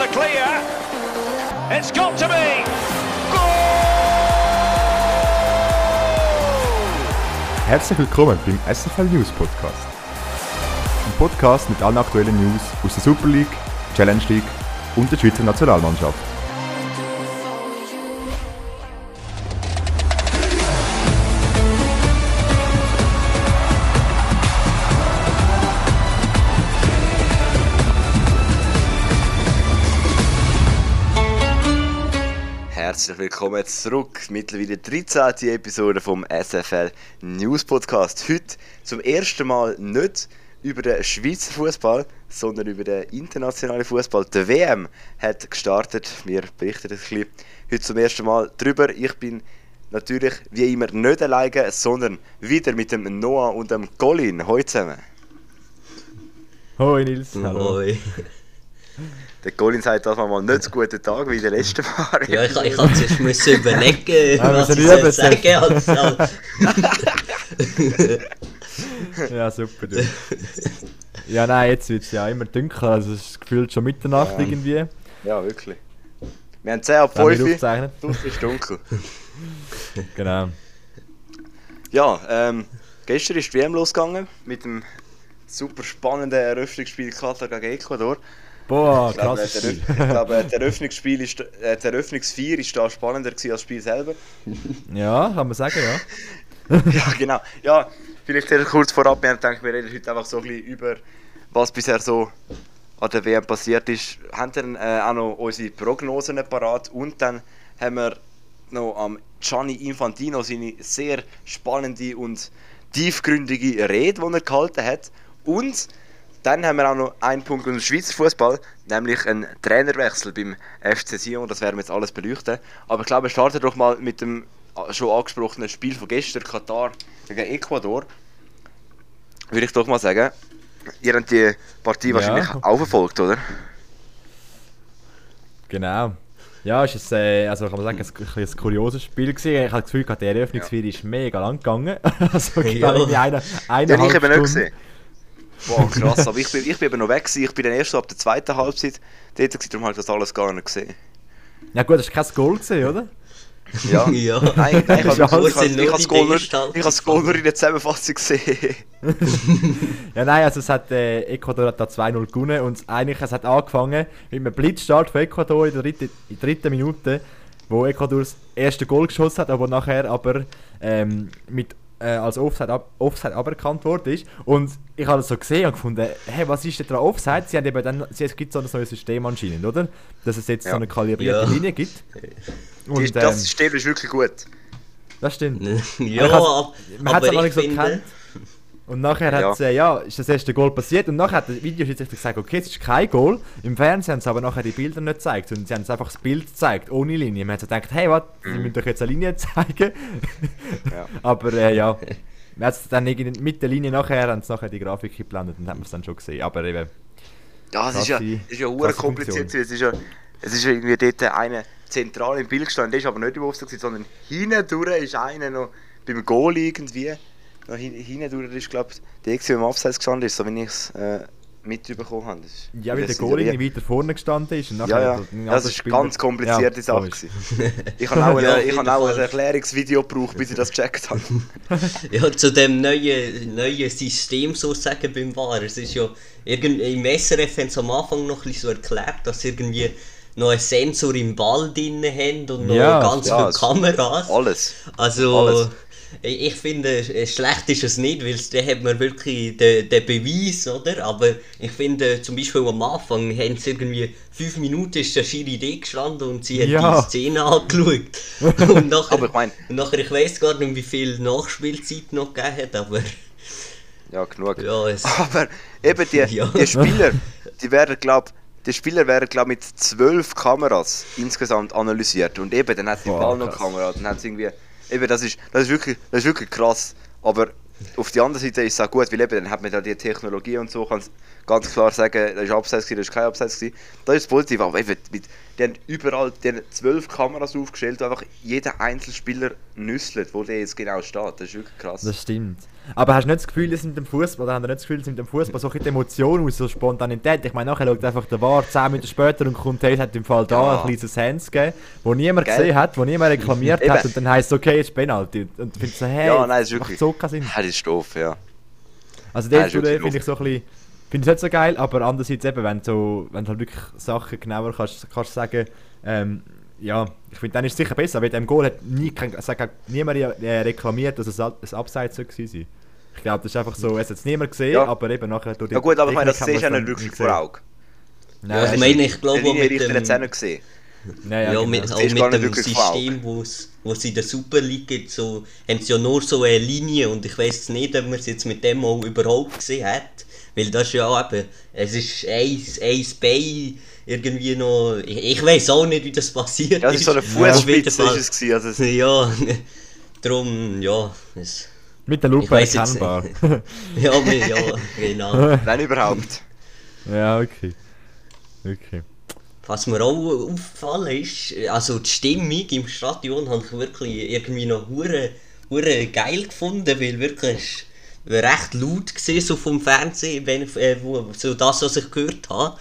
the clear. It's got to be. Herzlich willkommen beim SFL News Podcast. Ein Podcast mit allen aktuellen News aus der Super League, Challenge League und der Schweizer Nationalmannschaft. Herzlich willkommen zurück. Mittlerweile 13. Episode vom SFL News Podcast. Heute zum ersten Mal nicht über den Schweizer Fußball, sondern über den internationalen Fußball. Der WM hat gestartet. Wir berichten ein bisschen heute zum ersten Mal darüber. Ich bin natürlich wie immer nicht alleine, sondern wieder mit dem Noah und dem Colin. Heute zusammen. Hoi Nils, hallo. Hoi. Der Colin sagt das mal nicht so guten Tag wie der letzte Mal. Ja, ich, ich habe zuerst müssen überlegen, Ja, was ich soll sagen als, als Ja, super, du. Ja, nein, jetzt wird es ja immer dunkler, also es ist gefühlt schon Mitternacht Ja. irgendwie. Ja, wirklich. Wir haben 10 ab Wenn wir 5 Uhr. ist dunkel. Genau. Ja, ähm, gestern ist die WM losgegangen mit dem super spannenden Eröffnungsspiel Katar gegen Ecuador. Boah, krasses Spiel. ich glaube, der Eröffnungsspiel ist, äh, die Eröffnungsfeier ist da spannender als das Spiel selber. Ja, kann man sagen, ja. ja, genau. Ja, vielleicht kurz vorab, wir haben gedacht, wir reden heute einfach so ein bisschen über, was bisher so an der WM passiert ist. Haben dann äh, auch noch unsere Prognosen parat und dann haben wir noch am Gianni Infantino seine sehr spannende und tiefgründige Rede, die er gehalten hat. Und dann haben wir auch noch einen Punkt dem Schweizer Fußball, nämlich einen Trainerwechsel beim FC Sion. Das werden wir jetzt alles beleuchten. Aber ich glaube, wir starten doch mal mit dem schon angesprochenen Spiel von gestern, Katar gegen Ecuador. Würde ich doch mal sagen. Ihr habt die Partie Ja. wahrscheinlich auch verfolgt, oder? Genau. Ja, ist es, äh, also kann man sagen, ein, ein, ein kurioses Spiel gewesen. Ich habe das Gefühl, der Eröffnungsfeier ist mega lang gegangen. also Ja. genau irgendwie eine, eine Den ich eben nicht Stunde. gesehen. Boah, krass. Aber ich bin, ich bin eben noch weg. Gewesen. Ich bin dann erst so ab der zweiten Halbzeit dort, gewesen, darum habe ich das alles gar nicht gesehen. Ja gut, das war kein Goal gesehen, oder? Ja. Ja. Nein, nein, ich habe das Goal nur in der Zusammenfassung gesehen. Ja, nein, also es hat, äh, Ecuador hat da 2-0 gewonnen und eigentlich, es hat angefangen mit einem Blitzstart von Ecuador in der dritten, in der dritten Minute, wo Ecuador das erste Goal geschossen hat, aber nachher aber ähm, mit, äh, als Offside, ab, Offside aberkannt worden ist. Und ich habe das so gesehen und gefunden, hey, was ist denn da Offside? Sie haben eben dann, es gibt so ein neues System anscheinend, oder? Dass es jetzt Ja. so eine kalibrierte Ja. Linie gibt. Und, das ähm, System ist wirklich gut. das stimmt. ja, man hat es aber aber ich nicht so finde, gekannt. Und nachher Ja. hat's, äh, ja, ist das erste Goal passiert und nachher hat der Videoschiedsrichter gesagt, okay, es ist kein Goal. Im Fernsehen haben sie aber nachher die Bilder nicht gezeigt, sondern sie haben einfach das Bild gezeigt, ohne Linie. Man hat so gedacht, hey, was, sie müssen doch jetzt eine Linie zeigen. Ja. aber äh, ja, man hat's dann mit der Linie nachher, haben sie nachher die Grafik geblendet und hat man es dann schon gesehen. Aber eben, Ja, es ist ja, ist ja kompliziert. Es ist ja, es ist irgendwie dort einer zentral im Bild gestanden, der ist aber nicht im Offside, sondern hinten durch ist einer noch beim Goal irgendwie. Noch hin, hinten durch ist, glaube ich, der, der im Abseits gestanden ist, so wie ich es äh, mitbekommen habe. Ja, wie der Goal irgendwie weiter vorne gestanden ist. Ja, ja. ja das ist eine ganz komplizierte Ja, Sache. Ich habe auch, Ja, auf ein, ich habe auch ein. Erklärungsvideo gebraucht, bis ich das gecheckt habe. Ja, zu dem neuen, neuen System sozusagen beim VAR. Es ist ja, irgend, im SRF haben sie am Anfang noch ein bisschen so erklärt, dass sie irgendwie noch einen Sensor im Ball drin haben und noch Ja, ganz ja, viele Kameras. Alles. Also, Alles. Ich finde, schlecht ist es nicht, weil da hat man wirklich den, den Beweis, oder? Aber ich finde, zum Beispiel am Anfang haben sie irgendwie fünf Minuten ist der Schiri D gestanden und sie Ja. hat die Szene angeschaut. Und nachher, Aber ich mein- und nachher, ich weiß gar nicht, wie viel Nachspielzeit noch gegeben hat, aber Ja, genug. ja, es, Aber eben die, Ja. die Spieler, die werden glaub, die Spieler werden glaub, mit zwölf Kameras insgesamt analysiert und eben dann hat die Ball noch. Kamera, dann hat sie irgendwie, eben das ist, das ist wirklich, das ist wirklich krass. Aber auf die andere Seite ist es auch gut, weil eben dann hat man da die Technologie und so, kann ganz klar sagen, das ist Abseits das ist kein Abseits gewesen. Das ist das Positive, aber eben, mit, die haben überall die haben zwölf Kameras aufgestellt, wo einfach jeder Einzelspieler nüsselt, wo der jetzt genau steht. Das ist wirklich krass. Das stimmt. Aber hast du nicht das Gefühl, dass mit dem Fußball, oder haben nicht das Gefühl, dass mit dem Fußball so ein bisschen Emotion aus, so Spontanität? Ich meine, nachher schaut einfach der War 10 Minuten später und kommt, hey, hat im Fall da Ja. ein kleines Hands gegeben, wo niemand Gell? gesehen hat, wo niemand reklamiert hat und dann heisst es, okay, jetzt Penalty. Und du findest so, hey, Ja, nein, das ist macht wirklich- so keinen Sinn. Ja, das ist doof, ja. Also das wirklich finde ich so ein bisschen, finde ich nicht so geil, aber andererseits eben, wenn du, so, wenn du halt wirklich Sachen genauer kannst, kannst sagen, ähm, ja, ich finde, dann ist es sicher besser, aber in dem Goal hat nie, kein, es hat niemand äh, reklamiert, dass es ein Abseits gewesen sein. Ich glaube, das ist einfach so, es hat es niemand gesehen, Ja. aber eben nachher durch die Ja gut, aber ich meine, das du ja hat nicht wirklich vor Augen. Nein, Ja, ich das- meine, ich glaube mit Linienrichter hat es auch dem, nicht gesehen. Nein, ja, ja, genau. mit, Das auch gar mit dem. System, wo's wo's in der Super League gibt, so, haben sie ja nur so eine Linie und ich weiß nicht, ob man es jetzt mit dem auch überhaupt gesehen hat. Weil das ist ja auch eben, es ist ein, ein Bein irgendwie noch, ich, ich weiß auch nicht, wie das passiert Ja, es ist so eine Fußspitze Fall. ist es. Also Ja, darum, ja, es, Mit der Lupe erkennbar. ja, ja, genau. wenn überhaupt. ja, okay. Okay. Was mir auch aufgefallen ist, also die Stimmung im Stadion habe ich wirklich irgendwie noch hure, hure geil gefunden, weil wirklich recht laut gesehen so vom Fernsehen, wenn, äh, wo, so das, was ich gehört habe.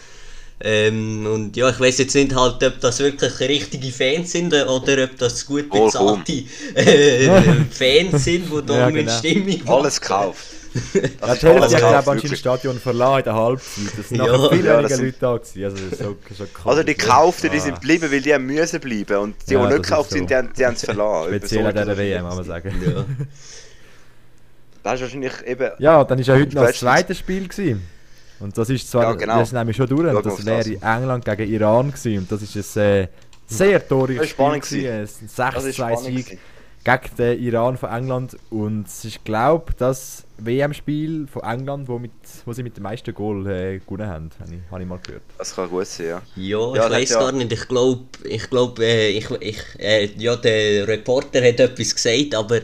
Ähm, und ja, ich weiß jetzt nicht halt, ob das wirklich richtige Fans sind äh, oder ob das gut bezahlte äh, Fans sind, die da Ja, mit genau. Stimmung Alles gekauft. Ja, Das ist alles hat gekauft, anscheinend das wirklich. Stadion verlassen in der Halbzeit. Es sind Ja. nachher viel Ja, weniger das sind- Leute da gewesen. Also, das ist so, so Also die. Gekauften, die Ah. sind geblieben, weil die haben müssen bleiben. Und die, Ja, die das nicht gekauft so. sind, die haben die haben es verlassen. Speziell an dieser. WM, muss man sagen. Ja. Das ist wahrscheinlich eben... Ja, dann war ja heute noch das zweite Spiel. Gewesen. Und das ist zwar, Ja, genau. das ist nämlich schon durch, und das wäre das. England gegen Iran gewesen. Und das ist ein äh, sehr toriges Das ist spannend Spiel gewesen. Ein Das ist spannend 6-2-Sieg gewesen. gegen den Iran von England. Und ist, glaube ich, das WM-Spiel von England, wo, mit, wo sie mit dem meisten Goal äh, gewonnen haben. Habe ich, habe ich mal gehört. Das kann gut sein, ja. Ja, Ja, ich weiß ja- gar nicht. Ich glaube, ich glaube, äh, ich, ich, äh, ja, der Reporter hat etwas gesagt, aber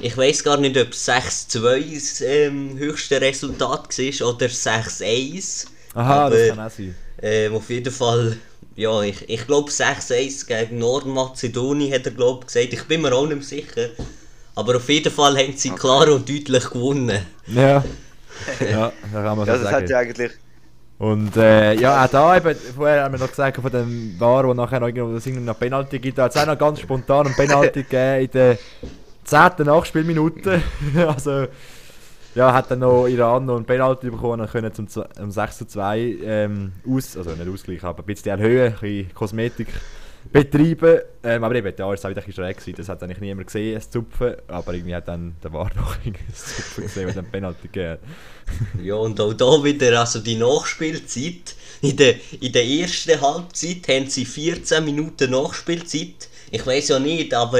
ich weiß gar nicht, ob 6-2 das ähm, höchste Resultat war oder 6-1. Aha, aber, das kann auch sein. Ähm, auf jeden Fall, ja, ich, ich glaube 6-1 gegen Nordmazedonien hat er glaub, gesagt. Ich bin mir auch nicht sicher. Aber auf jeden Fall haben sie klar und deutlich gewonnen. Ja, ja da kann man so Ja, das sagen. hat ja eigentlich... Und äh, ja, auch da eben, vorher haben wir noch gesagt, von dem War, wo nachher noch irgendwo das irgendwie noch Penalty gibt, da hat es auch noch ganz spontan einen Penalty gegeben in der 10. Nachspielminute. also, ja, hat dann noch Iran noch einen Penalty bekommen und können zum, Z- um 6 zu 2 ähm, aus, also nicht ausgleichen, aber ein bisschen erhöhen, ein bisschen Kosmetik betreiben. Ähm, aber eben, war es auch wieder ein schräg gewesen, das hat eigentlich niemand gesehen, das Zupfen, aber irgendwie hat dann der War noch das Zupfen gesehen und dann Penalty gegeben. Ja, und auch da wieder, also die Nachspielzeit. In der, in der ersten Halbzeit haben sie 14 Minuten Nachspielzeit. Ich weiß ja nicht, aber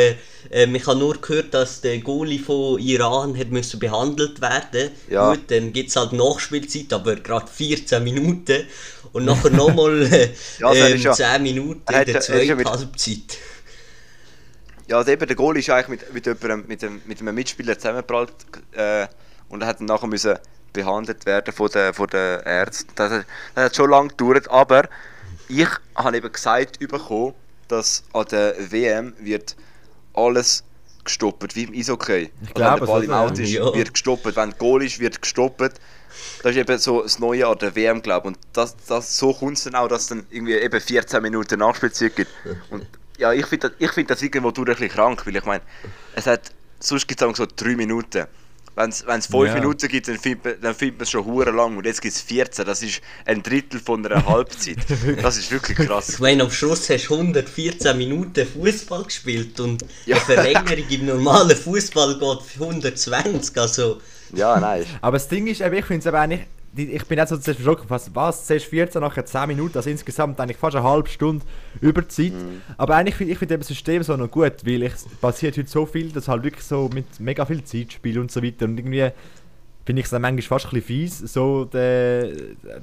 ähm, ich habe nur gehört, dass der Goalie von Iran hat müssen behandelt werden Ja. Gut, dann gibt es halt Nachspielzeit, aber gerade 14 Minuten. Und nachher nochmal äh, Ja, ähm, ist ja- 10 Minuten in der er zweiten Halbzeit. Ja, also eben, der Goal ist eigentlich mit, mit, jemandem, mit, einem, mit einem Mitspieler zusammengeprallt äh, und er hat dann nachher müssen behandelt werden von den, von den Ärzten. Das, hat- das hat schon lange gedauert, aber ich habe eben gesagt bekommen, dass an der WM wird alles gestoppt, wie im Eishockey. Ich Also wenn glaube, der Ball im Out ist, Ja. wird gestoppt. Wenn Goal ist, wird gestoppt. Das ist eben so das Neue an der WM, glaube ich. Und das, das, so kommt es dann auch, dass es dann irgendwie eben 14 Minuten Nachspielzeit gibt. Und ja, ich finde das, ich find das irgendwo durch ein bisschen krank, weil ich meine, es hat, sonst gibt es so 3 Minuten. Wenn es 5 Ja. Minuten gibt, dann findet man, dann findet man es schon hure lang. Und jetzt gibt es 14, das ist ein Drittel von einer Halbzeit. Das ist wirklich krass. Ich meine, am Schluss hast du 114 Minuten Fußball gespielt und Ja. eine Verlängerung im normalen Fußball geht für 120. Also, Ja, nein. Aber das Ding ist, ich finde es eben eigentlich, ich bin jetzt so zuerst verschrocken, was, was, zuerst 14, nachher 10 Minuten, also insgesamt eigentlich fast eine halbe Stunde Überzeit. Aber eigentlich finde ich find das System so noch gut, weil es passiert heute so viel, dass halt wirklich so mit mega viel Zeitspiel und so weiter und irgendwie finde ich es dann manchmal fast ein bisschen fies, so der,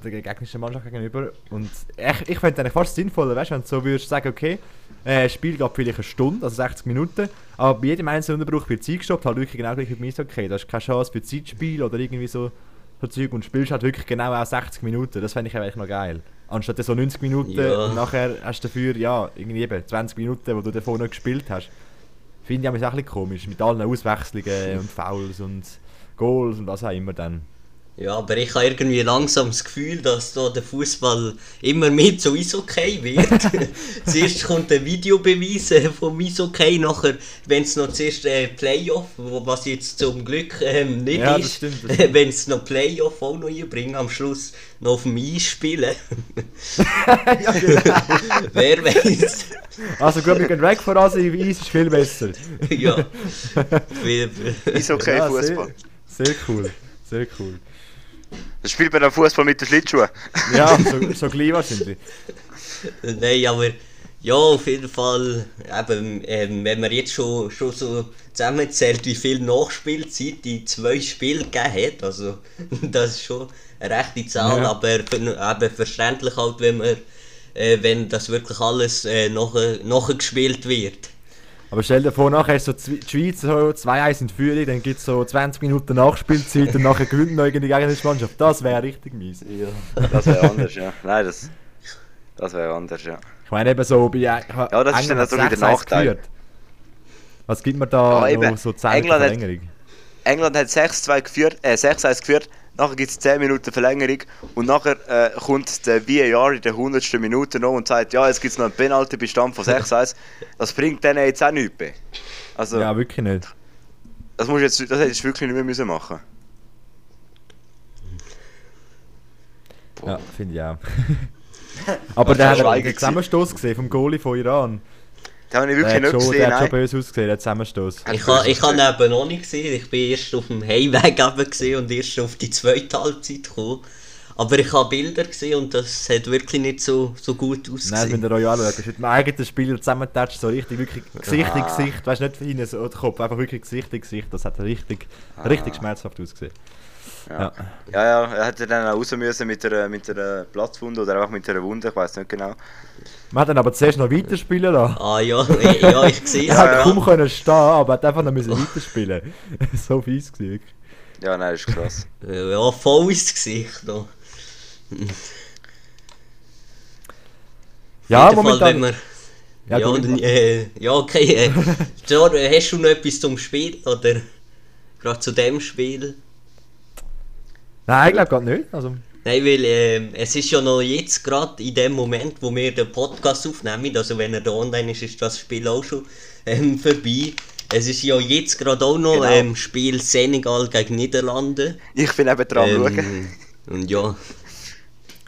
der gegnerischen Mannschaft gegenüber. Und ich, ich fände es eigentlich fast sinnvoller, weißt du, wenn du so würdest sagen, okay, äh, das Spiel geht vielleicht eine Stunde, also 60 Minuten, aber bei jedem einzelnen Unterbruch wird Zeit gestoppt, halt wirklich genau gleich wie beim okay, da ist keine Chance für Zeitspiel oder irgendwie so, so Zeug und spielst halt wirklich genau auch 60 Minuten, das fände ich eigentlich noch geil. Anstatt so 90 Minuten Ja. und nachher hast du dafür, ja, irgendwie eben 20 Minuten, wo du davor noch gespielt hast. Finde ich auch ein bisschen komisch, mit allen Auswechslungen und Fouls und Goals und was auch immer dann. Ja, aber ich habe irgendwie langsam das Gefühl, dass da der Fußball immer mehr zu Eishockey wird. zuerst kommt ein Videobeweis äh, vom Eishockey, nachher, wenn es noch zuerst äh, Playoff, wo- was jetzt zum Glück ähm, nicht Ja, ist, wenn es noch Playoff auch noch einbringen, am Schluss noch auf dem Eis spielen. Wer weiß. Also gut, wir gehen weg von Asi, Eis ist viel besser. ja. Okay, Ja, Fußball. Sehr, sehr cool, sehr cool. Das spielt man dann Fußball mit den Schlittschuhen. Ja, so, so gleich wahrscheinlich. Nein, aber ja, auf jeden Fall, eben, ähm, wenn man jetzt schon, schon so zusammenzählt, wie viel Nachspielzeit die zwei Spiele gegeben hat, also das ist schon eine rechte Zahl, Ja. aber eben verständlich halt, wenn man äh, wenn das wirklich alles äh, nachher, nachher gespielt wird. Aber stell dir vor, nachher ist so die Schweiz so 2-1 in Führung, dann gibt es so 20 Minuten Nachspielzeit und nachher gewinnt noch irgendwie die gegnerische Mannschaft. Das wäre richtig mies. Das wäre anders, ja. Nein, das, das wäre anders, ja. Ich meine eben so bei ja, Ja, das ist dann wieder der Nachteil. Was gibt man da Ja, noch so 10 England hat- Verlängerung? England hat 6-2 geführt, äh, 6-1 geführt, nachher gibt es 10 Minuten Verlängerung und nachher äh, kommt der VAR in der 100. Minute noch und sagt, ja, jetzt gibt es noch einen Penalty-Bestand von 6-1. Das bringt denen jetzt auch nichts mehr. Also, Ja, wirklich nicht. das, musst jetzt, das hättest du wirklich nicht mehr müssen machen Ja, finde ich auch. Aber der hat gewesen. Zusammenstoß gesehen vom Goalie von Iran. Das habe ich wirklich nicht schon, gesehen, der hat schon nein. böse ausgesehen, der Zusammenstoß. Hat Ich habe böse ich habe ausgesehen. eben noch nicht gesehen, ich bin erst auf dem Heimweg gesehen und erst auf die zweite Halbzeit gekommen. Aber ich habe Bilder gesehen und das hat wirklich nicht so, so gut Nein, ausgesehen. müsst ihr euch ist mit dem eigenen Spieler zusammentatscht, so richtig, wirklich Gesicht in Ah. Gesicht. Weißt du, nicht hinten so der Kopf, einfach wirklich Gesicht in Gesicht. Das hat richtig, Ah. richtig schmerzhaft ausgesehen. Ja. ja, ja, er hätte dann auch raus müssen mit einer, mit einer Platzwunde oder einfach mit einer Wunde, ich weiß nicht genau. Man hat dann aber zuerst noch weiterspielen lassen. Ah ja, ja, ich sehe Er es. hat ja. kaum können stehen, aber hat einfach noch müssen weiterspielen. so fies wirklich. Ja, nein, das ist krass. Ja, voll ins Gesicht. Da. Ja, Fall, momentan. wir, Ja, ja, du, und, äh, ja, okay. Äh, äh, hast du noch etwas zum Spiel? Oder gerade zu dem Spiel? Nein, ich glaube gerade nicht. Also, Nein, weil ähm, es ist ja noch jetzt gerade in dem Moment, wo wir den Podcast aufnehmen, also wenn er da online ist, ist das Spiel auch schon ähm, vorbei. Es ist ja jetzt gerade auch noch Genau. ähm, Spiel Senegal gegen Niederlande. Ich bin eben dran am schauen. Ähm, und ja,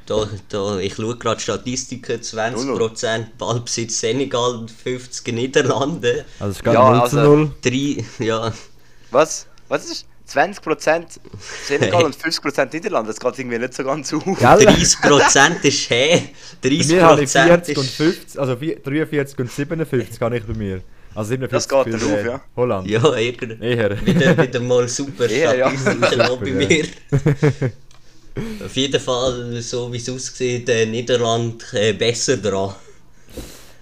da, da, ich schaue gerade Statistiken, 20% Ballbesitz Senegal und 50 Niederlande. also es gerade Ja, 0 zu also- 0. Drei, ja, Was? Was ist? 20% Senegal und 50% Niederlande, das geht irgendwie nicht so ganz auf. Gell? 30% ist hä? Bei mir habe ich 30% 40 und ist... 50, also vier- 43 und 57 habe ich bei mir. Also 57 Das geht für, auf, äh, ja. Holland. Ja, irgendwie. Eher. Wieder, wieder mal super Ja, ja. Auch bei Super, mir. Auf jeden Fall, so wie es aussieht, äh, Niederland äh, besser dran.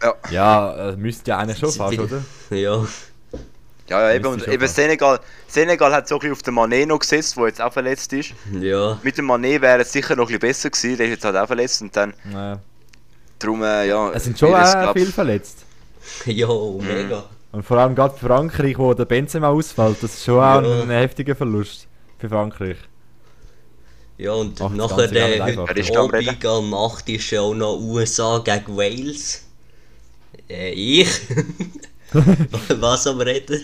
Ja, Ja, äh, müsste ja eigentlich schon fast, oder? Ja. ja, ja eben, und eben. Senegal, Senegal hat so ein bisschen auf den Mané noch gesetzt, der jetzt auch verletzt ist. Ja. Mit dem Mané wäre es sicher noch ein bisschen besser gewesen, der ist jetzt halt auch verletzt und dann, Naja. darum, äh, ja... Es sind schon glaub- viel verletzt. Ja, Mhm. mega. Und vor allem gerade Frankreich, wo der Benzema ausfällt, das ist schon auch Ja. ein heftiger Verlust für Frankreich. Ja, und Ach, nachher der am? Abend um 8 ist ja auch noch USA gegen Wales. Äh, ich? Was am Reden?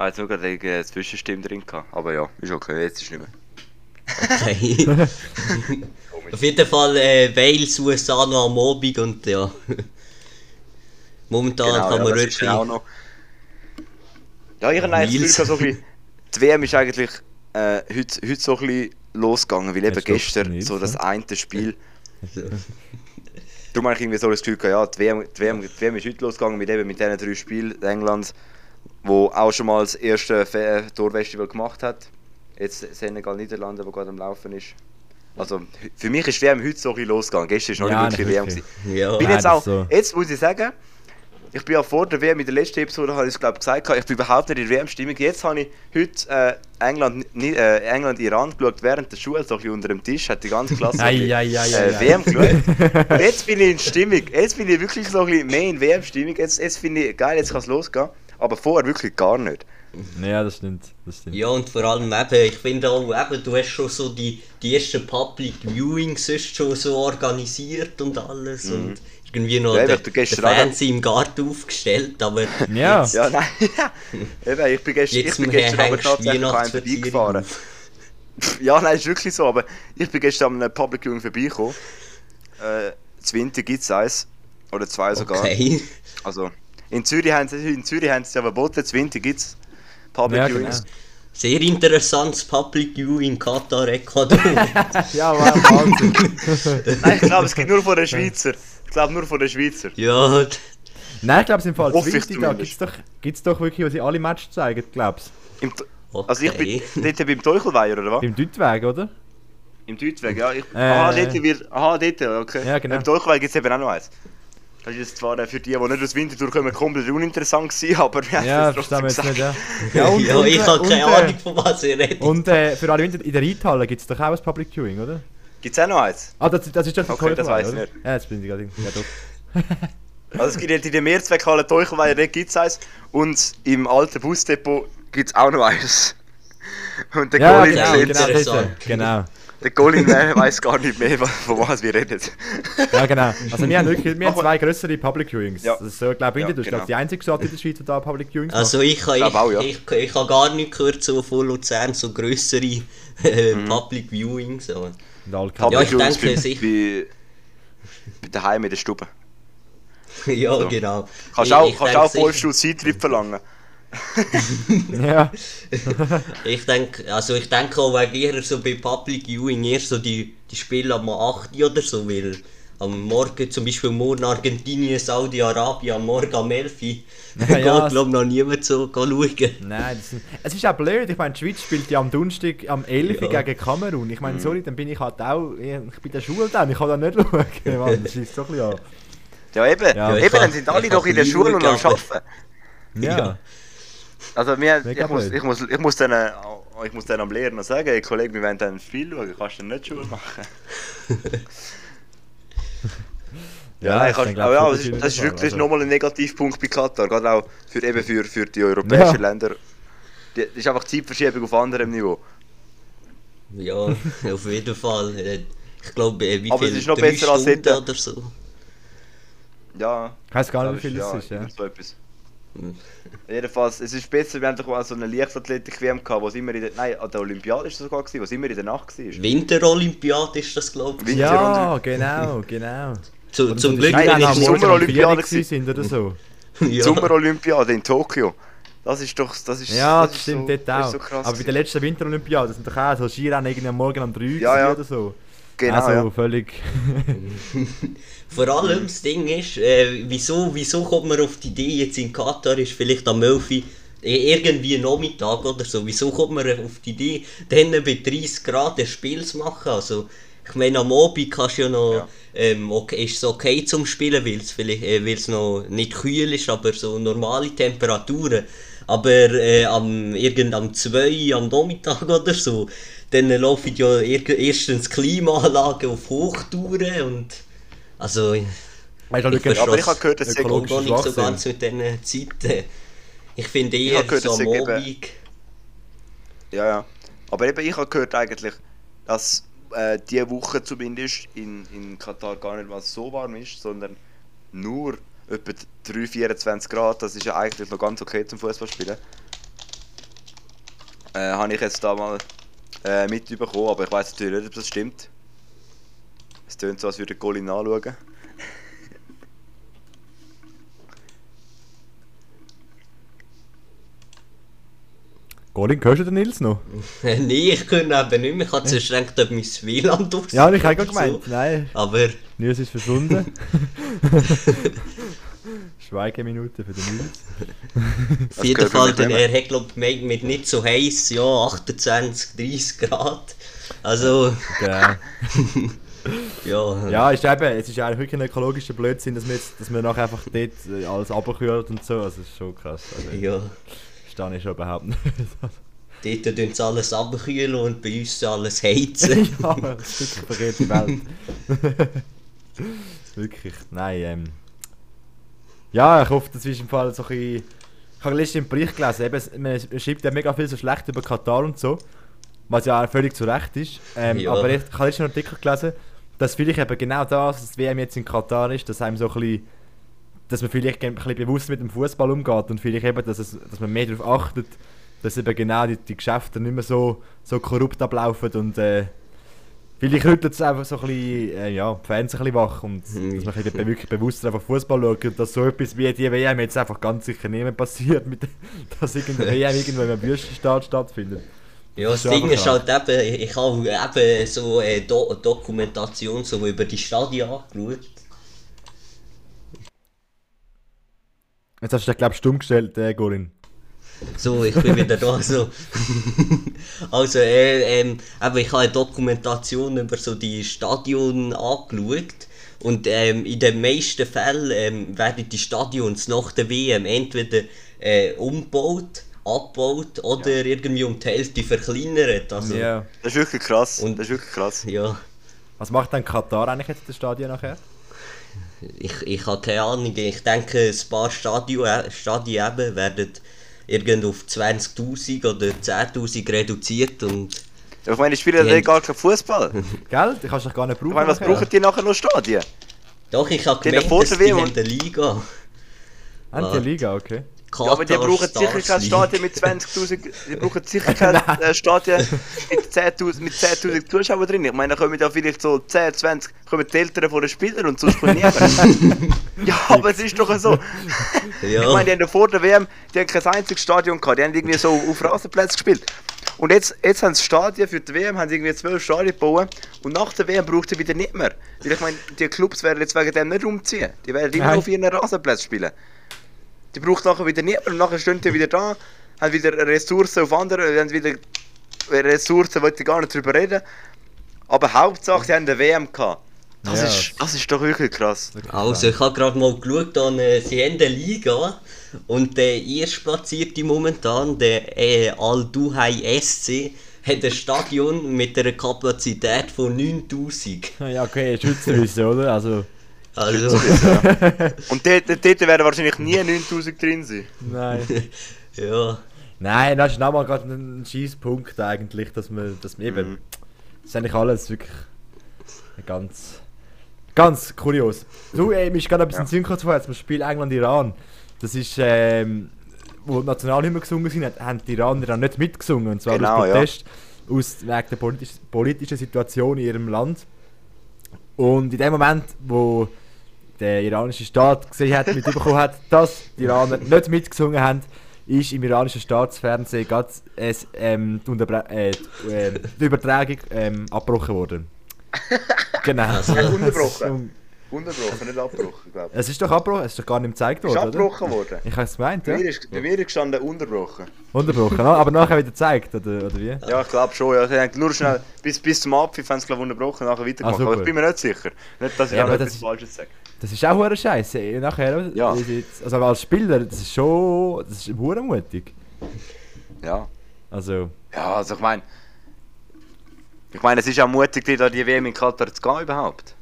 Ah, jetzt nur gerade eine Zwischenstimme drin gehabt. Aber ja, ist okay, jetzt ist nicht mehr. Okay. Auf jeden Fall äh, Wales, USA noch am Abend und ja. Momentan kann ja, man wirklich. auch noch... Ja, ich habe eigentlich das Gefühl, so ein bisschen, die WM ist eigentlich äh, heute, heute so ein bisschen losgegangen, weil eben gestern so das ja? eine Spiel... Darum habe ich irgendwie so das Gefühl, gehabt, ja, die WM, die, WM, die WM ist heute losgegangen mit, eben mit diesen drei Spielen. England, wo auch schon mal das erste Fe- Torfestival gemacht hat. Jetzt Senegal, Niederlande, wo gerade am Laufen ist. Also für mich ist WM heute so ein losgegangen. Gestern ist noch Ja, nicht wirklich WM. gewesen. Ja, bin jetzt auch, so. jetzt muss ich sagen, ich bin ja vor der WM in der letzten Episode, habe ich es glaube gesagt, ich bin überhaupt nicht in der WM-Stimmung. Jetzt habe ich heute äh, England, äh, England, Iran geschaut, während der Schule, so ein bisschen unter dem Tisch, hat die ganze Klasse Ei, ei, ei, äh. WM geschaut. Und jetzt bin ich in Stimmung, jetzt bin ich wirklich so ein bisschen mehr in WM-Stimmung, jetzt, jetzt finde ich geil, jetzt kann es losgehen, aber vorher wirklich gar nicht. Ja, das stimmt. Das stimmt. Ja, und vor allem eben, ich finde auch, eben, du hast schon so die, die ersten Public Viewings sonst schon so organisiert und alles und irgendwie noch Ja, gestern auch- Fernseher im Garten aufgestellt, aber Ja. jetzt, Ja, nein. Eben, ich bin gestern, ich jetzt bin gestern aber tatsächlich an vorbeigefahren. Ja, nein, ist wirklich so, aber ich bin gestern an einem Public Viewing vorbeigekommen. Äh, zu Winter gibt es eins. Oder zwei sogar. Okay. Also, in Zürich haben sie, in Zürich haben sie es ja verboten, zu Winter gibt es Public Ja, Viewings. genau. Sehr interessantes Public Viewing Katar Ecuador. Ja, wow, Wahnsinn. Nein, ich glaube, es gibt nur von den Schweizer. Ich glaube nur von den Schweizer. ja, Nein, ich glaube, im Fall Winter, da gibt es doch, gibt's doch wirklich, wo sie alle Matches zeigen, glaubst Im, also ich bin dort beim Teuchelweiher, oder was? Beim Deutweg, oder? Im Deutweg, ja. Ich, Äh. aha, dort wird. Aha, dort, okay. Ja, genau. Im Teuchelweiher gibt es eben auch noch eins. Das ist zwar für die, die nicht aus Winterthur kommen, komplett uninteressant gewesen, aber wir haben Ja, es verstehen trotzdem wir jetzt gesagt. nicht, ja. ja, und- ich und- habe keine äh, Ahnung, von was ihr redet. Und äh, für alle Winter in der Reithalle gibt es doch auch ein Public Viewing, oder? Gibt es auch noch eins? Ah, das, das ist doch der Okay, das weiss ich nicht. Ja, jetzt bin ich gerade... Ja, doch. Also es gibt in der Mehrzweckhalle Teuchelweiher, dort gibt es eins. Und im alten Busdepot gibt es auch noch eins. Und der Ja, Colin, genau, genau, genau. Der Colin äh, weiß gar nicht mehr, von was wir reden. Ja, genau. Also wir haben wirklich wir haben zwei größere Public Viewings. Ja. Das ist so, glaube ich, Ja, das ist genau. die einzige Stadt in der Schweiz, die da Public Viewings macht. Also ich habe ich, auch, ja. ich, ich, habe gar nicht gehört so von Luzern, so grössere äh, Mhm. Public Viewings. Und alle Ja, Public ich Viewings denke, bei, sie- bei, bei daheim in der Stube. ja, So. genau. Kannst Ich- auch, ich kannst auch Vollstuhl Zeittrip verlangen. Ja, Ich denke, also ich denke auch wegen eher so bei Public Viewing eher so die, die Spiele am 8 oder so, weil am Morgen zum Beispiel morgen Argentinien, Saudi-Arabien, am Morgen am 11 Uhr Ja, ja, glaube noch niemand so schauen. nein, das ist, es ist auch blöd. Ich meine, die Schweiz spielt ja am Donnerstag am 11 Uhr Ja. gegen Kamerun. Mhm. Ich meine, sorry, dann bin ich halt auch... Ich bin der Schule dann, ich kann da nicht schauen. Mann, das ist doch ein bisschen... Ja eben, Ja, eben kann- dann sind alle doch in der Schule und am Arbeiten. Ja. Ja. Also wir, Mega ich, muss, ich, muss, ich, muss dann, äh, ich muss dann am Lehrer noch sagen, hey, Kollege, wir wollen dann Spiel schauen, kannst du dann nicht Schule machen? Ja, kannst, dann, glaub aber ich, ja, das ist, das ist wirklich Also- nochmal ein Negativpunkt bei Katar, gerade auch für, eben für, für die europäischen Ja. Länder. Das ist einfach Zeitverschiebung auf anderem Niveau. Ja, auf jeden Fall. Äh, Ich glaube, äh, wie Aber viel? es ist noch Drei besser als Stunden dort. oder so. Ja, Ich weiß gar nicht, wie ich, viel ja, das ist. Ja. so etwas. Jedenfalls, es ist besser, wir haben doch mal so eine Leichtathletik-WM gehabt, wo es immer in der, nein, an der Olympiade ist es sogar gewesen, es immer in der Nacht war. Winterolympiade ist das, glaube ich. Ja, genau, genau. Zu, zum Glück Nein, bin ich. Sommerolympiade sind oder so. Ja. Sommerolympiade in Tokio. Das ist doch, das ist Ja, das das ist stimmt so, dort das auch. so krass Aber bei der letzten Winterolympiade sind doch auch so Skirennen irgendwie am Morgen um 3 Uhr Ja, ja. oder so. Genau, also ja. völlig. Vor allem das Ding ist, äh, wieso, wieso kommt man auf die Idee, jetzt in Katar ist vielleicht am 11 Uhr, äh, irgendwie Nachmittag oder so, wieso kommt man auf die Idee, dann bei 30 Grad ein Spiel zu machen? Also, ich meine, am Abend kannst du ja noch, Ja. ähm, okay, ist es okay zum Spielen, weil es vielleicht, äh, weil es noch nicht kühl ist, aber so normale Temperaturen. Aber äh, am, irgend am 2 am Nachmittag oder so, dann laufen ja erstens Klimaanlagen auf Hochtouren und also Ich wirklich verstehe Aber ich habe gehört, dass ich komme gar nicht so ganz mit diesen Zeiten. Ich finde Ich eher habe gehört, so am sie Abend. Ja, ja. Aber eben, ich habe gehört eigentlich, dass äh, diese Woche zumindest in, in Katar gar nicht mal so warm ist, sondern nur etwa 3, 24 Grad. Das ist ja eigentlich noch ganz okay zum Fußballspielen. Äh, habe ich jetzt da mal äh, mitbekommen, aber ich weiß natürlich nicht, ob das stimmt. Es tönt so, als würde Colin nachschauen. Golin, hörst du den Nils noch? nee, ich kann eben nicht mehr. Ich habe gedacht, ob mein WLAN durch Ja, ich habe gemeint. Nein, Aber Nils ist verschwunden. Schweigeminute für den Nils. auf jeden Fall, mir denn nicht er hat glaube ich mit nicht so heiß, ja 28, 30 Grad. Also, Genau. ja. Ja, ist eben, es ist eigentlich wirklich ein ökologischer Blödsinn, dass man, jetzt, dass man nachher einfach dort äh, alles abkühlt und so. Also, das ist schon krass. Also, Ja, verstehe ich schon überhaupt nicht. dort tun sie alles abkühlen und bei uns alles heizen. ja, ein Stück verkehrte Welt. wirklich, nein, ähm. Ja, ich hoffe, das ist im Fall so ein bisschen ich habe letztens im Bericht gelesen, eben, man schreibt ja mega viel so schlecht über Katar und so, was ja auch völlig zu Recht ist. Ähm, Ja. Aber ich, ich habe letztens einen Artikel gelesen, dass vielleicht eben genau das, dass die WM jetzt in Katar ist, dass einem so ein bisschen, dass man vielleicht ein bisschen bewusst mit dem Fußball umgeht und vielleicht eben, dass, es, dass man mehr darauf achtet, dass eben genau die, die Geschäfte nicht mehr so, so korrupt ablaufen und äh, Vielleicht rüttelt es einfach so ein bisschen, äh, ja, die Fans ein bisschen wach und dass man wirklich bewusster auf Fußball schaut und dass so etwas wie die WM jetzt einfach ganz sicher nicht mehr passiert, mit, dass irgendeine WM irgendwo in einem Wüstenstaat stattfindet. Ja, das ist Ding ist einfach halt eben, ich habe eben so eine Do Dokumentation so über die Stadien angeschaut. Jetzt hast du dich, glaube ich, stumm gestellt, äh, Gorin. So, ich bin wieder da. So. also, äh, ähm, eben, ich habe eine Dokumentation über so die Stadien angeschaut. Und ähm, in den meisten Fällen ähm, werden die Stadions nach der WM entweder äh, umgebaut, abgebaut oder irgendwie um die Hälfte verkleinert. Also, Ja. Das ist wirklich krass. Und- das ist wirklich krass. ja. Was macht dann Katar eigentlich jetzt der Stadion nachher? Ich, ich habe keine Ahnung. Ich denke, ein paar Stadien, äh, Stadien eben werden irgend auf 20.000 oder 10.000 reduziert und Ja, Ich meine, spielen Die ja gar keinen Fußball. Gell? Die kannst du doch gar nicht brauchen. Ich meine, was brauchen die nachher noch Stadien? doch, ich habe vor dass der die haben eine Liga. Haben die Liga, okay. Ja, aber die Katar brauchen Stars sicher kein. Stadion mit 20.000. Die brauchen sicher kein äh, Stadion mit 10.000 mit 10.000 Zuschauern drin. Ich meine, da kommen da vielleicht so 10, 20 kommen die Eltern von den Spielern und sonst kommt niemand. ja, aber es ist doch so. Ja. Ich meine, die haben vor der WM die haben kein einziges Stadion gehabt. Die haben irgendwie so auf Rasenplätzen gespielt. Und jetzt, jetzt haben sie Stadien für die WM, haben sie irgendwie zwölf Stadien gebaut. Und nach der WM braucht sie wieder nicht mehr. Weil ich meine, die Clubs werden jetzt wegen dem nicht umziehen. Die werden immer Nein. auf ihren Rasenplätzen spielen. Die braucht nachher wieder niemand und nachher stehen die wieder da, haben wieder Ressourcen auf andere, haben wieder Ressourcen, wollte ich gar nicht drüber reden. Aber Hauptsache, sie haben eine WM gehabt. Das, Ja. ist, das ist doch wirklich krass. Also, ich habe gerade mal geschaut, dann, äh, sie haben eine Liga und der erstplatzierte momentan, der äh, Al-Duhai SC, hat ein Stadion mit einer Kapazität von 9000. Ja, okay, Schützenwissen, oder? Also, Also, Und dort, dort werden wahrscheinlich nie 9000 drin sein. nein. ja. Nein, das ist nochmal gerade ein Schießpunkt eigentlich, dass man, dass man eben, Mhm. das ist eigentlich alles wirklich ganz, ganz kurios. Du, ey, mir ist gerade ein bisschen ja. Sinn vorher zum Spiel England-Iran. Das ist, ähm, wo die Nationalhymne gesungen sind, hat- haben die Iraner dann nicht mitgesungen, und zwar Genau, aus ja. Protest, aus wegen der politisch, politischen Situation in ihrem Land. Und in dem Moment, wo der iranische Staat gesehen hat, mitbekommen hat, dass die Iraner nicht mitgesungen haben, ist im iranischen Staatsfernsehen es, ähm, die, äh, die, ähm, die Übertragung ähm, abgebrochen worden. Genau. Unterbrochen. Unterbrochen, nicht abgebrochen, glaube Es ist doch abgebrochen, es ist doch gar nicht gezeigt ich. Ist worden, oder? abgebrochen worden. Ich habe es gemeint, ja. mir ist, bei mir ist gestanden unterbrochen. Unterbrochen, ah, aber nachher wieder gezeigt, oder, oder wie? Ja, ich glaube schon. Ja. Ich denke, nur schnell bis, bis zum Abpfiff haben sie glaube ich, unterbrochen nachher weitergemacht. Ah, aber ich bin mir nicht sicher. Nicht, dass ich Ja, auch etwas Falsches sage. Das ist auch hure Scheiße. Nachher, Ja. ist jetzt- also als Spieler, das ist schon, das ist hure mutig. Ja. Also, Ja, also ich meine... Ich meine, es ist auch mutig, die da die WM in Katar zu gehen überhaupt.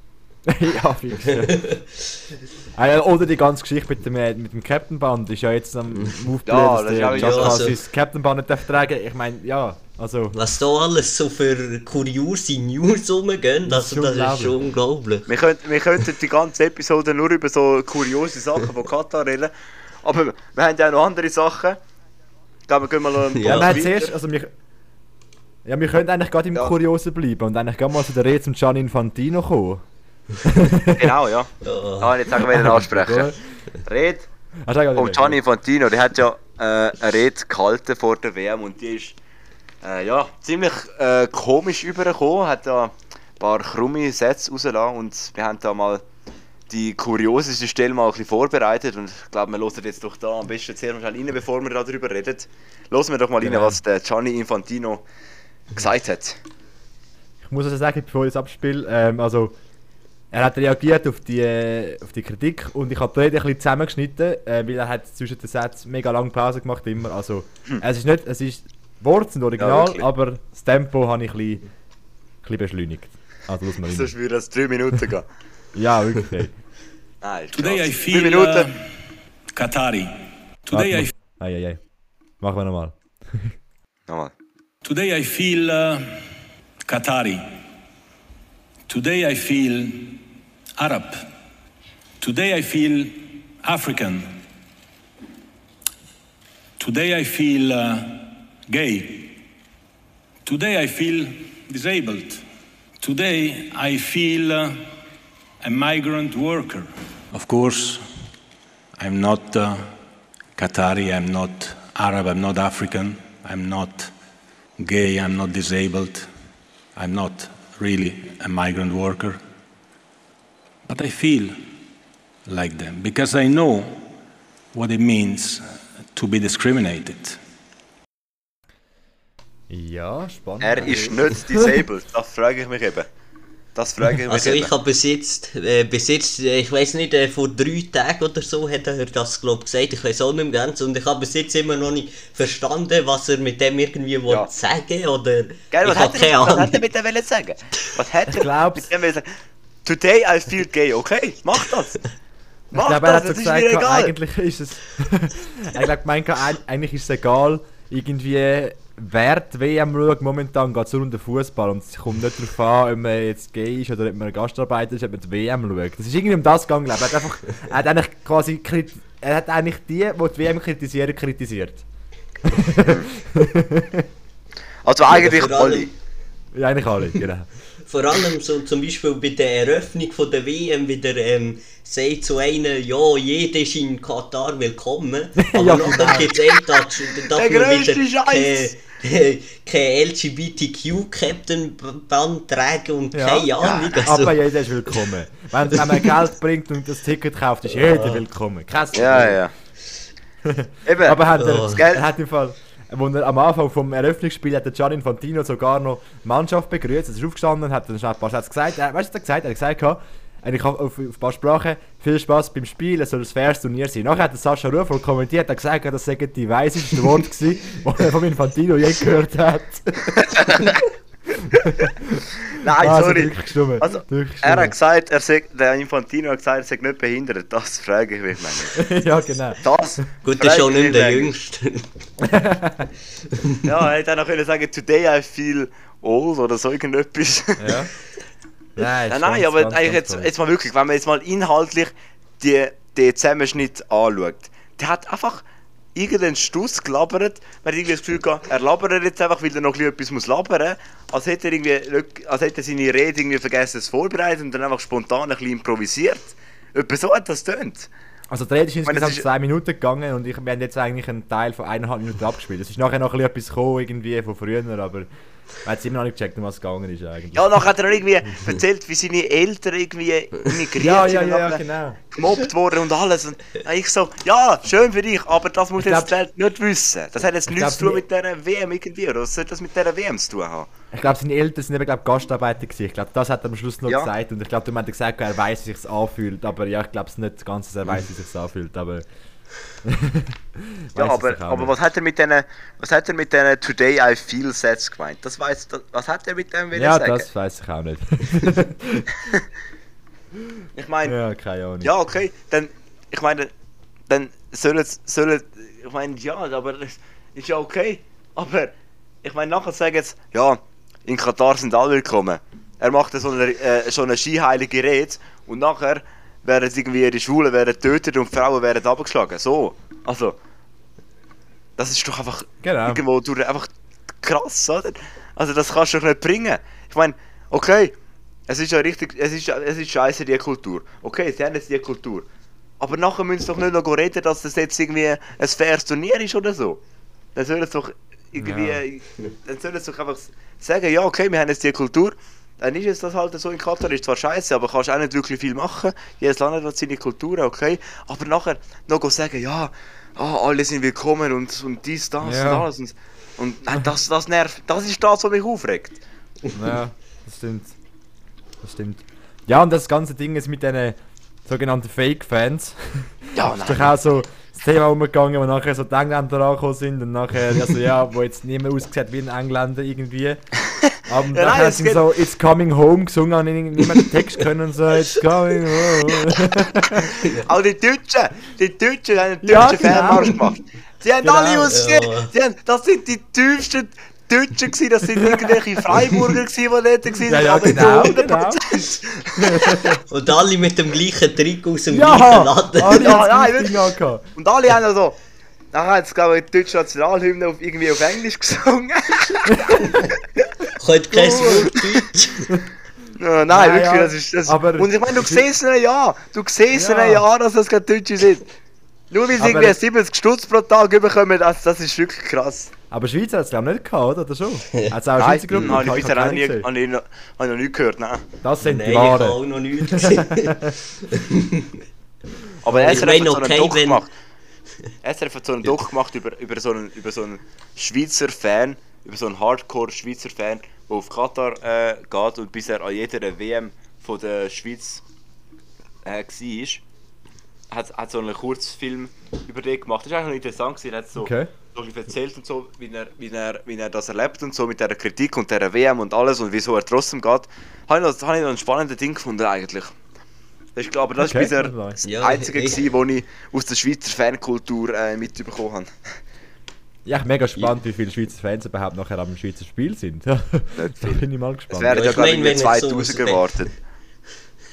ja, fix. Ja. ah, ja, oder die ganze Geschichte mit dem, äh, mit dem Captain Band ist ja jetzt am Aufblähen, Ja, dass der auch- Jack ja, Haas also- sein Captain Band nicht darf tragen Ich meine, ja, also... Was da alles so für kuriose News rumgehen, Das ist also, das ist schon unglaublich. Wir könnten, wir könnten die ganze Episode nur über so kuriose Sachen von Katar reden. Aber wir haben ja auch noch andere Sachen. Glaube, wir gehen mal noch Ja. Ja, wir zuerst, also wir, ja, wir können eigentlich gerade im Ja. Kuriosen bleiben und eigentlich gerne mal zu der Rede zum Gianni Infantino kommen. Genau, ja. Ja. Ah, jetzt sagen wir ihn ansprechen. Red Ah, sag mal, vom Gianni Infantino, der hat ja äh, eine Rede gehalten vor der WM und die ist äh, ja, ziemlich äh, komisch übergekommen, hat da ein paar krumme Sätze rausgelassen und wir haben da mal die kurioseste Stelle mal ein bisschen vorbereitet und ich glaube, wir hören jetzt doch da am besten zuerst mal rein, bevor wir darüber reden. Hören wir doch mal rein, Genau. was der Gianni Infantino gesagt hat. Ich muss also sagen, bevor ich das abspiele, ähm, also er hat reagiert auf die, äh, auf die Kritik und ich habe die Rede ein bisschen zusammengeschnitten, äh, weil er hat zwischen den Sätzen mega lange Pause gemacht immer. Also es ist nicht, es ist Worte sind original, wirklich. aber das Tempo habe ich ein bisschen, ein bisschen beschleunigt. Also lass mal rein. Sonst würde das drei Minuten gehen. Ja, wirklich. ey. Nein, ist Today I krass. Feel Minuten. uh, Qatari. Today I Eieiei. Machen wir nochmal. Nochmal. Today I feel uh, Qatari. Today I feel Arab. Today I feel African. Today I feel uh, gay. Today I feel disabled. Today I feel uh, a migrant worker. Of course, I'm not uh, Qatari, I'm not Arab, I'm not African, I'm not gay, I'm not disabled, I'm not really a migrant worker. But I feel like them because I know what it means to be discriminated. Ja, spannend. Er ist nicht disabled, das frage ich mich eben. Das frage ich mich Also eben. ich habe bis jetzt, äh, bis jetzt, äh, ich weiß nicht, äh, vor drei Tagen oder so hat er das glaub gesagt, ich weiß auch nicht mehr ganz und ich habe bis jetzt immer noch nicht verstanden, was er mit dem irgendwie Ja. will sagen oder Gell, ich was, habe hat keine er, was Ahnung. hat er mit dem wollen sagen? Was hat er mit dem wollen sagen? Today I feel gay, okay? Mach das! Ich Mach glaube, er das, hat so das ist mir gesagt, egal! eigentlich ist es. ich glaube, meint, eigentlich ist es egal, irgendwie, wer die WM schaut. Momentan geht es nur um den Fußball und es kommt nicht darauf an, ob man jetzt gay ist oder ob man ein Gastarbeiter ist, ob man die WM schaut. Das ist irgendwie um das gegangen, glaube ich. Er hat, einfach, er hat eigentlich quasi. krit- Er hat eigentlich die, die die WM kritisieren, kritisiert. Also eigentlich alle. Ja, eigentlich alle, genau. Vor allem so zum Beispiel bei der Eröffnung von der WM wieder ähm, sagt so einer, ja, jeder ist in Katar willkommen, aber Ja, nachher genau. gibt es einen Tag, darf Der man wieder kein, LGBTQ-Captain-Band tragen und Ja. keine Ahnung. Also, Aber jeder ist willkommen. Wenn, wenn man Geld bringt und das Ticket kauft, ist jeder willkommen. Kein. Ja, ja. Eben, Aber hat er, Oh. Er hat im Fall, wo er am Anfang vom Eröffnungsspiel hat der Gian Infantino sogar noch die Mannschaft begrüßt. Er ist aufgestanden, hat dann schnell ein paar Sätze gesagt. Er, weißt du, er gesagt hat? Er hat gesagt, gehabt, eigentlich auf, auf, auf ein paar Sprachen, viel Spaß beim Spiel, es soll ein faires Turnier sein. Nachher hat Sascha Rufer kommentiert, hat gesagt, das sei die weisesten Worte gewesen, die er von Infantino je gehört hat. Nein, Also, sorry. stumm. Also, er hat gesagt, er sei, der Infantino hat gesagt, er sei nicht behindert. Das frage ich mich manchmal. ja, genau. Das gut, das ist auch ich nicht der Jüngste. Ja, er hätte auch noch können sagen, today I feel old oder so irgendetwas. Ja. Nein, Nein, ist nein, ganz, aber ganz, eigentlich ganz jetzt, jetzt mal wirklich, wenn man jetzt mal inhaltlich die, den Zusammenschnitt anschaut, der hat einfach irgendeinen Stuss gelabert, man hat irgendwie das Gefühl gehabt, er labert jetzt einfach, weil er noch ein bisschen etwas muss labern, als hätte er irgendwie, als hätte er seine Rede irgendwie vergessen zu vorbereiten und dann einfach spontan ein bisschen improvisiert. Etwa so hat das tönt. Also die Rede ist meine, insgesamt ist- zwei Minuten gegangen und ich, wir haben jetzt eigentlich einen Teil von eineinhalb Minuten abgespielt. Es ist nachher noch ein bisschen etwas gekommen, irgendwie von früher, aber hat es immer noch nicht gecheckt, um was es gegangen ist eigentlich. Ja, nachher hat er irgendwie erzählt, wie seine Eltern irgendwie immigriert ja, sind ja, ja, genau. gemobbt worden und alles. Und ich so, ja, schön für dich, aber das muss Ich jetzt glaub- nicht wissen. Das hat jetzt Ich nichts zu glaub, tun mit dieser WM irgendwie, oder was soll das mit dieser WM zu tun haben? Ich glaube, seine Eltern sind eben glaub, Gastarbeiter gewesen. Ich glaube, das hat er am Schluss noch Ja. gesagt und ich glaube, du hast gesagt, er weiß, wie sich anfühlt, aber ja, ich glaube es nicht ganz, dass er weiß, wie sich anfühlt, aber... Ja, aber, aber was hat er mit diesen, was hat er mit diesen Today I Feel Sets gemeint? Das weiß, das, was hat er mit dem wollen Ja, sagen? das weiß ich auch nicht. Ich meine, ja, keine Ahnung. ja, okay, dann, ich meine, dann sollen, sollen, ich meine, ja, aber das ist ja okay, aber ich meine, nachher sagen jetzt, ja, in Katar sind alle willkommen. Er macht so eine, äh, so eine skiheilige Rede und nachher werden sie irgendwie die Schwulen werden getötet und Frauen werden abgeschlagen. So, also, das ist doch einfach Genau. irgendwo durch einfach krass, oder? Also das kannst du doch nicht bringen. Ich meine, okay, es ist ja richtig, es ist, es ist scheiße die Kultur. Okay, sie haben jetzt die Kultur. Aber nachher müssen sie doch nicht noch reden, dass das jetzt irgendwie ein faires Turnier ist oder so. Dann sollen sie doch irgendwie, dann sollen sie doch einfach sagen, ja okay, wir haben jetzt die Kultur. Dann ist es das halt so in Katar, ist zwar scheiße, aber kannst auch nicht wirklich viel machen. Jedes Land hat seine Kultur, okay. Aber nachher noch sagen, ja, ah, alle sind willkommen und, und dies, das Ja. und alles. Und, und nein, das, das nervt, das ist das, was mich aufregt. Ja, das stimmt. Das stimmt. Ja, und das ganze Ding ist mit diesen sogenannten Fake-Fans. Ja, ist doch auch so Thema umgegangen, wo nachher so die Engländer angekommen sind und nachher, also ja, wo jetzt nicht mehr aussieht wie ein Engländer irgendwie. Aber Ja, nein, sie geht- so It's Coming Home gesungen und nicht mehr den Text können und so It's Coming Home. Auch die Deutschen, die Deutschen haben einen Ja, deutschen genau. Fanmarsch gemacht. Sie haben Genau, alle ausgesehen. ja. Sie haben, das sind die tiefsten Deutschen gewesen, das sind irgendwelche Freiburger gewesen, die dort waren. Ja, ja, aber genau, genau. 100%. Und alle mit dem gleichen Trick aus dem Ja! gleichen Laden. Alle Ja, nein, angehabt. Und alle haben so. Nachher haben sie, glaube ich, die deutsche Nationalhymne auf, irgendwie auf Englisch gesungen. Könnt kein Wort Deutsch. Ja, nein, Ja, wirklich, ja, das ist. Das aber- und ich meine, du siehst ihnen ja, du siehst Ja. ihnen ja, dass das keine Deutsche sind. Nur weil sie irgendwie 70 Stutz pro Tag bekommen, das, das ist wirklich krass. Aber Schweiz hat es glaube ich nicht gehabt, oder? Oder schon? Hat es auch eine Schweizer Gruppe habe ich gehabt? bisher auch keine nie, habe ich noch, habe ich noch nie gehört, nein. Das sind Nein, die ich habe Wahren. auch noch nichts gesehen. Aber Ich meine, hat so einen okay, Doc gemacht. SRF hat so einen Doc gemacht über, über, so einen, über so einen Schweizer Fan, über so einen Hardcore-Schweizer Fan, der auf Katar äh, geht und bisher an jeder WM von der Schweiz äh, war. Hat, hat so einen Kurzfilm über den gemacht. Das ist eigentlich noch interessant. gewesen. Er hat so, Okay. so erzählt und so, wie er, wie, er, wie er das erlebt und so mit der Kritik und der WM und alles und wieso er trotzdem geht. Habe ich, noch- habe ich noch ein spannendes Ding gefunden eigentlich. Das ist, glaube das Okay, ist bisher das war- das Ja, Einzige, ich- wo ich aus der Schweizer Fankultur äh, mitbekommen habe. Ja, ich bin mega gespannt, wie viele Schweizer Fans überhaupt nachher am Schweizer Spiel sind. da bin ich mal Es gespannt. werden Ja, ja, ich wenn ich so 2000 aus- gewartet.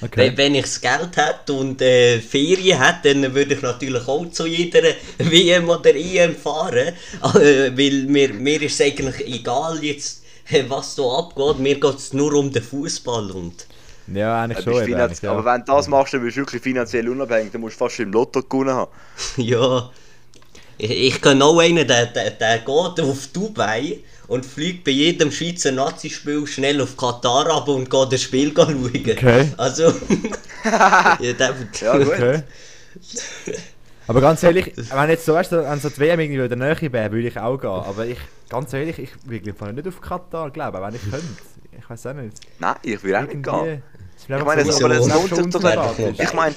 Okay. Wenn, wenn ich das Geld hätte und äh, Ferien hätte, dann würde ich natürlich auch zu jeder WM oder EM fahren. Äh, weil mir, mir ist es eigentlich egal jetzt, äh, was da abgeht. Mir geht es nur um den Fußball und Ja, eigentlich Du schon. eben, eigentlich, ja. Aber wenn du das machst, dann bist du wirklich finanziell unabhängig. Dann musst du fast im Lotto gewonnen haben. ja. Ich, ich kann auch einen, der, der, der geht auf Dubai und fliegt bei jedem Schweizer Nazi-Spiel schnell auf Katar ab und geht das Spiel schauen. Okay. Also. ja, der, Ja, gut. Okay. Aber ganz ehrlich, wenn jetzt so, weißt du, wenn so die WM irgendwie in der Nähe wäre, würde ich auch gehen. Aber ich, ganz ehrlich, ich würde nicht auf Katar glauben, wenn ich könnte. Ich weiß auch nicht. Nein, ich will auch nicht gehen. Ich meine, so- aber es lohnt sich doch nicht. Ich meine,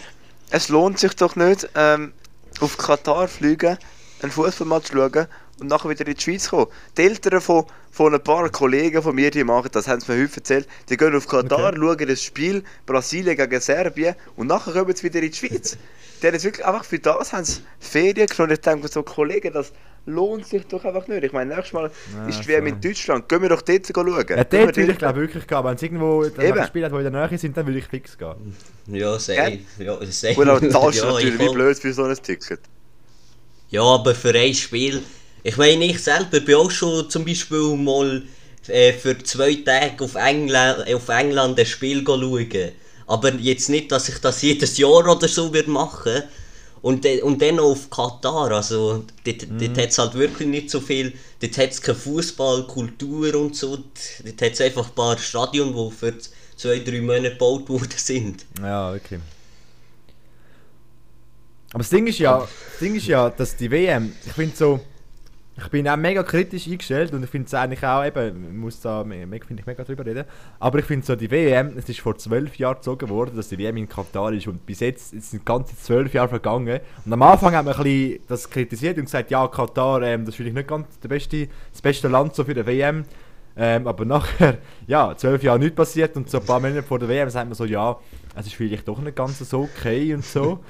es lohnt sich doch nicht, ähm, auf Katar fliegen, einen Fußballmatch schauen und nachher wieder in die Schweiz kommen. Die Eltern von, von ein paar Kollegen von mir, die machen das, haben sie mir heute erzählt, die gehen auf Katar, Okay. schauen das Spiel Brasilien gegen Serbien und nachher kommen sie wieder in die Schweiz. Die haben wirklich einfach für das haben sie Ferien genommen. Ich denke so, Kollegen, das lohnt sich doch einfach nicht. Ich meine, nächstes Mal Ja, ist die WM so. in Deutschland. Gehen wir doch dort schauen. Ja, dort würde ich glaube wirklich gehen. Wenn es irgendwo ein Spiel hat, die in der Nähe sind, dann würde ich fix gehen. ja, safe. Ja, safe. Gut, aber zahlst du Ja, natürlich ich wie blöd für so ein Ticket. Ja, aber für ein Spiel. Ich meine, ich selber bin auch schon zum Beispiel mal äh, für zwei Tage auf England, auf England ein Spiel schauen. Aber jetzt nicht, dass ich das jedes Jahr oder so würde machen und, de- und dann auf Katar. Also, dort, Mhm. dort hat es halt wirklich nicht so viel. Dort hat es keine Fußball, Kultur und so. Dort hat es einfach ein paar Stadien, die für zwei, drei Monate gebaut worden sind. Ja, wirklich. Aber das Ding ist ja, das Ding ist ja, dass die WM, ich finde so, ich bin auch mega kritisch eingestellt und ich finde es eigentlich auch eben, muss da, finde ich mega drüber reden, aber ich finde so, die WM, es ist vor zwölf Jahren gezogen worden, dass die WM in Katar ist und bis jetzt, es sind ganze zwölf Jahre vergangen. Und am Anfang haben wir ein bisschen das kritisiert und gesagt, ja, Katar, ähm, das ist vielleicht nicht ganz der beste, das beste Land so für die WM, ähm, aber nachher, ja, zwölf Jahre nichts passiert und so ein paar Monate vor der WM sagt man so, ja, es ist vielleicht doch nicht ganz so okay und so.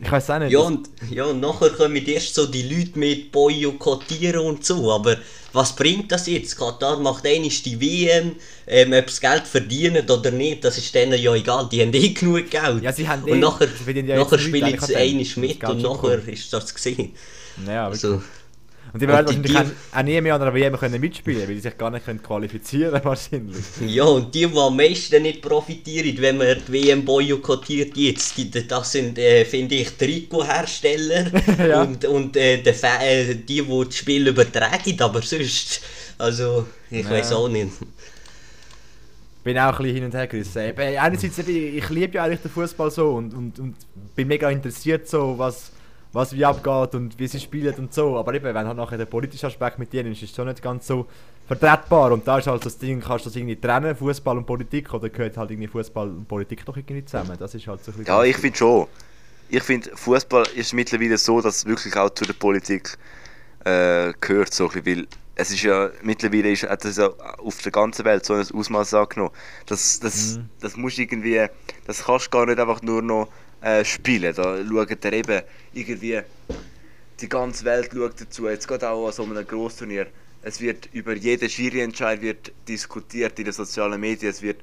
Ich weiß auch nicht. Ja und, ja, und nachher kommen erst so die Leute mit boykottieren und so, aber was bringt das jetzt? Katar macht einmal die WM, ähm, ob sie Geld verdienen oder nicht, das ist denen ja egal, die haben eh genug Geld. Ja, sie haben eh- und nachher, sie verdienen ja nachher spielen sie Das mit und nachher ist das gesehen. ja. Also, und die werden und die- wahrscheinlich auch- nie mehr an einer WM können mitspielen weil die sich gar nicht können qualifizieren wahrscheinlich. ja, und die, die am meisten nicht profitieren, wenn man die WM boykottiert jetzt, die, das sind, äh, finde ich, Trikothersteller Ja. und, und äh, die, äh, die, die das Spiel übertragen, aber sonst, also, ich Ja. weiß auch nicht. bin auch ein bisschen hin und her gerissen. Einerseits, eben, ich liebe ja eigentlich den Fußball so und, und, und bin mega interessiert so, was, was wie abgeht und wie sie spielen und so. Aber eben, wenn halt nachher der politische Aspekt mit dir ist, ist es schon nicht ganz so vertretbar. Und da ist halt das Ding, kannst du das irgendwie trennen, Fußball und Politik, oder gehört halt irgendwie Fußball und Politik doch irgendwie zusammen? Das ist halt so ein Ja, ich finde schon. Ich finde, Fußball ist mittlerweile so, dass es wirklich auch zu der Politik äh, gehört. So, ein bisschen, weil es ist ja mittlerweile ist, hat das ja auf der ganzen Welt so ein Ausmaß angenommen. Das, das, das muss irgendwie, das kannst du gar nicht einfach nur noch äh, spielen. Da schaut er eben irgendwie, die ganze Welt schaut dazu. Jetzt geht auch an so einem Grossturnier. Es wird über jeden Schiri-Entscheid wird diskutiert in den sozialen Medien. Es wird,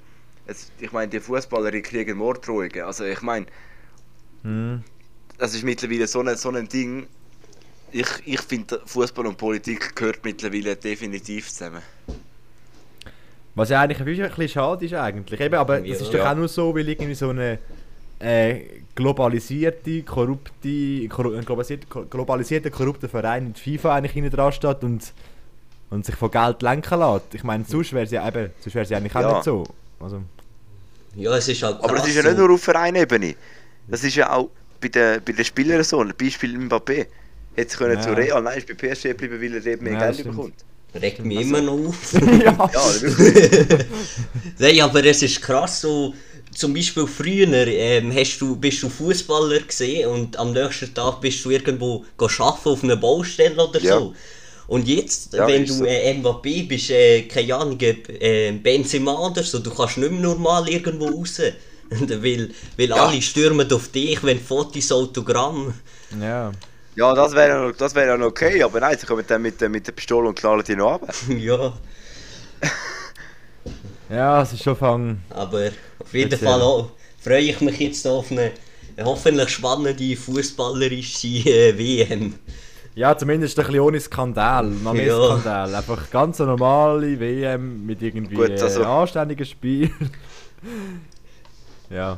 es, ich meine, die Fußballer die kriegen Morddrohungen. Also ich meine, das ist mittlerweile so ein, so ein Ding. Ich, ich finde, Fußball und Politik gehört mittlerweile definitiv zusammen. Was ja eigentlich ein bisschen schade ist eigentlich. Eben, aber Ja. es ist doch auch nur so, weil irgendwie so eine äh, globalisierte, korrupte, korru ein globalisierte, globalisierte, korrupte Verein in die FIFA eigentlich hinten dran steht und, und sich von Geld lenken lässt. Ich meine, sonst wäre eben, sonst wäre es ja eigentlich auch Ja. nicht so. Also, Ja, es ist halt Aber das ist ja nicht nur auf Vereinebene. Das ist ja auch bei den, bei den Spielern so. Ein Beispiel Mbappé. Hätte sie können Ja. zu Real, nein, ist bei PSG geblieben, weil er eben mehr Ja, Geld stimmt. bekommt. Regt mich immer noch auf. ja. Ja, wirklich. Nein, aber es ist krass so. Zum Beispiel früher ähm, hast du, bist du Fußballer gesehen und am nächsten Tag bist du irgendwo go arbeiten auf einer Baustelle oder Ja. so. Und jetzt, Ja, wenn du äh, Mbappé bist, äh, keine Ahnung, äh, Benzema oder so, du kannst nicht mehr normal irgendwo raus. weil weil alle stürmen auf dich, wenn Fotos, Autogramm. ja. ja, das wäre ja noch, das wär ja noch okay, aber nein, sie kommen dann mit, der- mit der Pistole und knallen die noch ab. ja, Ja, es ist schon fang. aber auf jeden. Fall auch freue ich mich jetzt auf eine hoffentlich spannende fußballerische äh, WM. Ja, zumindest ein bisschen ohne Skandal. Noch mehr Ja. Skandal. Einfach ganz eine normale WM mit irgendwie Gut, also- äh, anständigen Spielen. ja.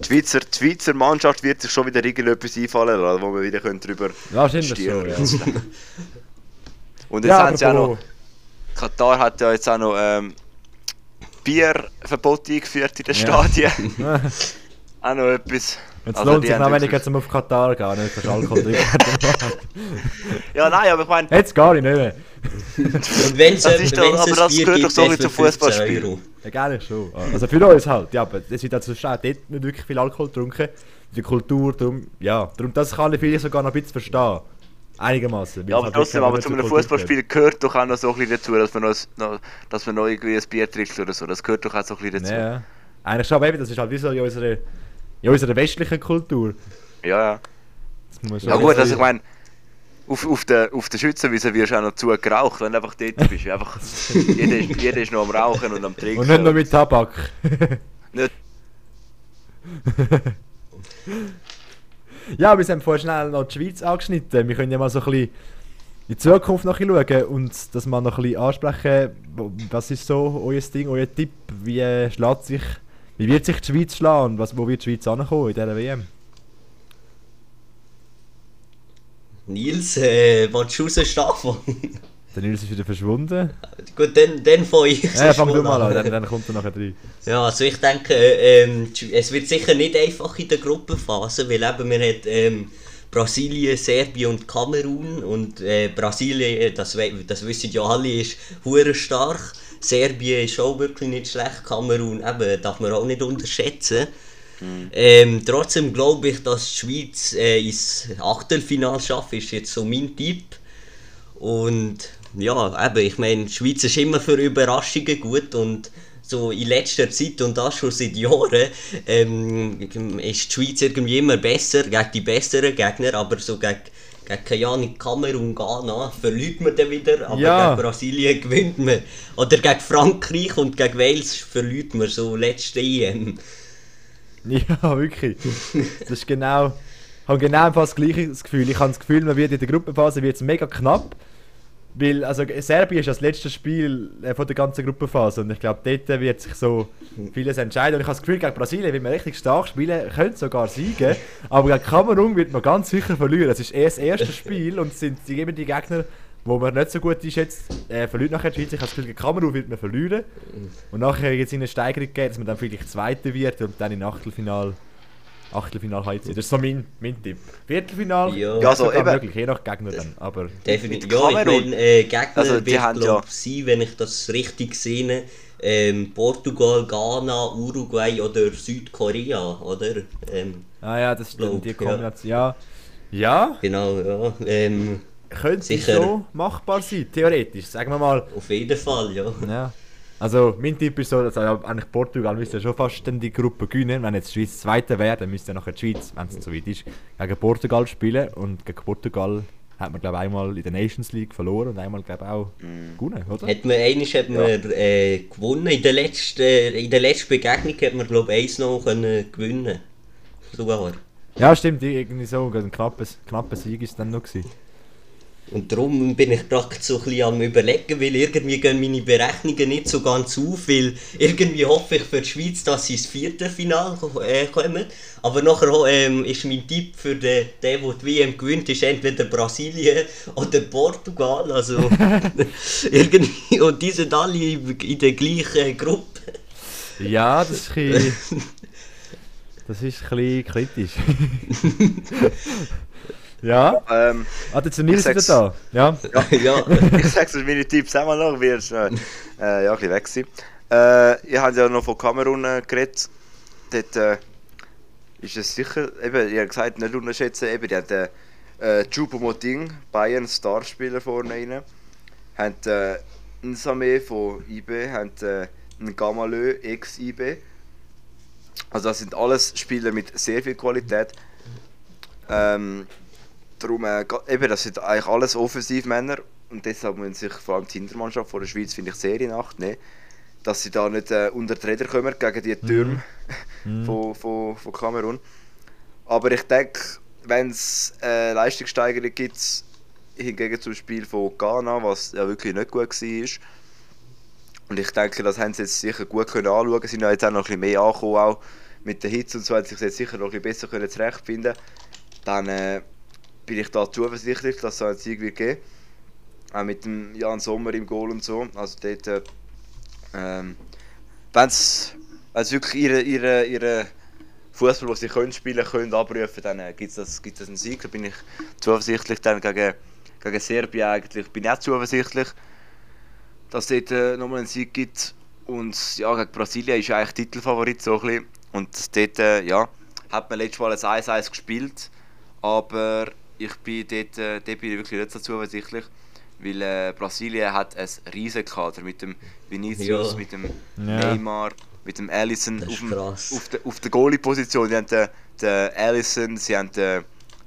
Die Schweizer, die Schweizer Mannschaft wird sich schon wieder irgendetwas einfallen lassen, wo wir wieder können drüber schon, ja. Und jetzt Ja, haben sie auch noch, Katar hat ja jetzt auch noch ähm, Bierverbot eingeführt in den Stadien. auch noch etwas. Jetzt Also, lohnt sich noch weniger zum auf Katar gehen, nicht dass Alkohol trinken. Ja, nein, aber ich meine, Jetzt gar nicht mehr. Und wenn es Das ist doch- aber das gehört doch so bisschen zum Fußballspiel. Ja, gerne schon. Also für uns halt, ja, aber es wird also schon dort nicht wirklich viel Alkohol getrunken. Die Kultur, darum, ja, darum das kann ich vielleicht sogar noch ein bisschen verstehen. Einigermaßen. ja, aber halt trotzdem, aber zu einem Fußballspiel gehört doch auch noch so ein bisschen dazu, dass man noch, noch, dass man noch irgendwie ein Bier trinkt oder so. Das gehört doch auch so ein bisschen dazu. Ja. Eigentlich schon, aber eben, das ist halt wie so in unserer, in unserer westlichen Kultur. Ja, ja. Ja gut, also ich meine, auf, auf der, auf der Schützenwiese wirst du auch noch zu geraucht, wenn du einfach dort bist. Einfach, jeder, ist, jeder ist noch am Rauchen und am Trinken. Und nicht nur mit Tabak. Nicht- ja, wir haben vorher schnell noch die Schweiz angeschnitten. Wir können ja mal so ein bisschen in die Zukunft noch schauen und das mal noch ein bisschen ansprechen. Was ist so euer Ding, euer Tipp? Wie äh, schlägt sich, wie wird sich die Schweiz schlagen was, wo wird die Schweiz ankommen in dieser WM? Nils, äh, willst du raus, Stefan? Der Nils ist wieder verschwunden. Gut, dann, dann fange ich Ja, fang du mal an, dann, dann kommt er nachher rein. Ja, also ich denke, äh, ähm, es wird sicher nicht einfach in der Gruppenphase, weil eben wir haben ähm, Brasilien, Serbien und Kamerun und äh, Brasilien, äh, das, das wissen ja alle, ist hure stark. Serbien ist auch wirklich nicht schlecht, Kamerun eben, darf man auch nicht unterschätzen. Ähm, trotzdem glaube ich, dass die Schweiz äh, ins Achtelfinale schafft, ist jetzt so mein Tipp. Und ja, eben, ich meine, die Schweiz ist immer für Überraschungen gut und so in letzter Zeit und das schon seit Jahren ähm, ist die Schweiz irgendwie immer besser gegen die besseren Gegner, aber so gegen, gegen keine Ahnung, Kamerun, Ghana verliert man dann wieder, aber Ja. gegen Brasilien gewinnt man. Oder gegen Frankreich und gegen Wales verliert man, so letzte EM. Ja, wirklich. Das ist genau. Ich habe genau fast das gleiche Gefühl. Ich habe das Gefühl, man wird in der Gruppenphase wird's mega knapp. Weil, also Serbien ist das letzte Spiel äh, von der ganzen Gruppenphase und ich glaube, dort wird sich so vieles entscheiden. Und ich habe das Gefühl, gegen Brasilien wird man richtig stark spielen, könnte sogar siegen, aber gegen Kamerun wird man ganz sicher verlieren. Es ist erst das erste Spiel und es sind die, eben die Gegner, wo man nicht so gut einschätzt, äh, verliert nachher die Schweiz. Ich habe das Gefühl, gegen Kamerun wird man verlieren. Und nachher jetzt in eine Steigerung geht, dass man dann vielleicht Zweiter wird und dann in Achtelfinal Achtelfinal heizt. Das ist so mein, mein Tipp. Viertelfinal Ja. ja, Ja, so sogar eben. möglich, je nach Gegner dann. Aber Definitiv. Ja, ich meine, äh, Gegner Also, die wird, haben glaub, ja- sein, wenn ich das richtig sehe, ähm, Portugal, Ghana, Uruguay oder Südkorea, oder? Ähm, ah ja, das stimmt, die ja. Kombination. Ja. ja. genau, ja. Ähm, könnte Sicher. so machbar sein, theoretisch. Sagen wir mal, Auf jeden Fall, ja. Ja. Also, mein Tipp ist so, dass eigentlich Portugal müsste schon fast dann die Gruppe gewinnen. Wenn jetzt die Schweiz Zweite wäre, dann müsste nachher die Schweiz, wenn es so weit ist, gegen Portugal spielen. Und gegen Portugal hat man, glaube ich, einmal in der Nations League verloren und einmal, glaube ich, auch gewonnen, oder? Hat man, einmal hat man äh, gewonnen. In der letzten, äh, in der letzten Begegnung hat man, glaube ich, eins noch können gewinnen. Sogar. Ja, stimmt, irgendwie so. Ein knappes, knappes Sieg ist dann noch gewesen. Und darum bin ich gerade so ein bisschen am überlegen, weil irgendwie gehen meine Berechnungen nicht so ganz auf, weil irgendwie hoffe ich für die Schweiz, dass sie ins Viertelfinale äh, kommen. Aber nachher ähm, ist mein Tipp für den, der, der die WM gewinnt, ist entweder Brasilien oder Portugal. Also irgendwie, und die sind alle in der gleichen Gruppe. Ja, das ist ein bisschen, Das ist ein bisschen kritisch. ja, Ähm, ah, sind Nils Ich wieder da. Ja. ja. ich sag's euch meine Tipps auch mal noch, weil schnell äh, ja, ein bisschen weg gewesen. Äh, ihr habt ja noch von Kamerun äh, geredet. Dort äh, ist es sicher, eben, ihr habt gesagt, nicht unterschätzen, eben, die haben äh, äh, Choupo-Moting, Bayern Starspieler vorne rein. Haben äh, Nsame von IB, haben äh, einen Gamalö, ex-IB. Also das sind alles Spieler mit sehr viel Qualität. Ähm, darum, äh, eben, das sind eigentlich alles Offensivmänner. Und deshalb müssen sich vor allem die Hintermannschaft von der Schweiz, finde ich, sehr in Acht nehmen, dass sie da nicht äh, unter die Räder kommen gegen die Türme von, von, von Kamerun. Aber ich denke, wenn es äh, Leistungssteigerung gibt, hingegen zum Spiel von Ghana, was ja wirklich nicht gut war, und ich denke, das haben sie jetzt sicher gut können anschauen. Sie sind ja jetzt auch noch ein bisschen mehr angekommen, auch mit der Hitze und so, haben sie sich jetzt sicher noch ein bisschen besser können zurechtfinden. Dann äh, bin ich da zuversichtlich, dass es einen Sieg wird geben. Auch mit dem Jan Sommer im Goal und so. Also dort, äh, ähm, wenn sie wirklich ihre, ihre, ihre Fußball, den sie können spielen können, abrufen, dann äh, gibt es das, gibt's das einen Sieg. Da bin ich zuversichtlich. Dann gegen, gegen Serbien eigentlich bin ich auch zuversichtlich dass es dort äh, nochmal einen Sieg gibt. Und ja, gegen Brasilien ist eigentlich Titelfavorit so ein bisschen. Und dort äh, ja, hat man letztes Mal ein 1-1 gespielt. Aber ich bin dort, äh, dort bin ich wirklich nicht so zuversichtlich. Weil äh, Brasilien hat ein riesen Kader mit dem Vinicius, Ja. mit dem Ja. Neymar, mit dem Allison Das auf, ist dem, krass. auf, der, auf der Goalie-Position. Die haben den, den Allison, sie haben den,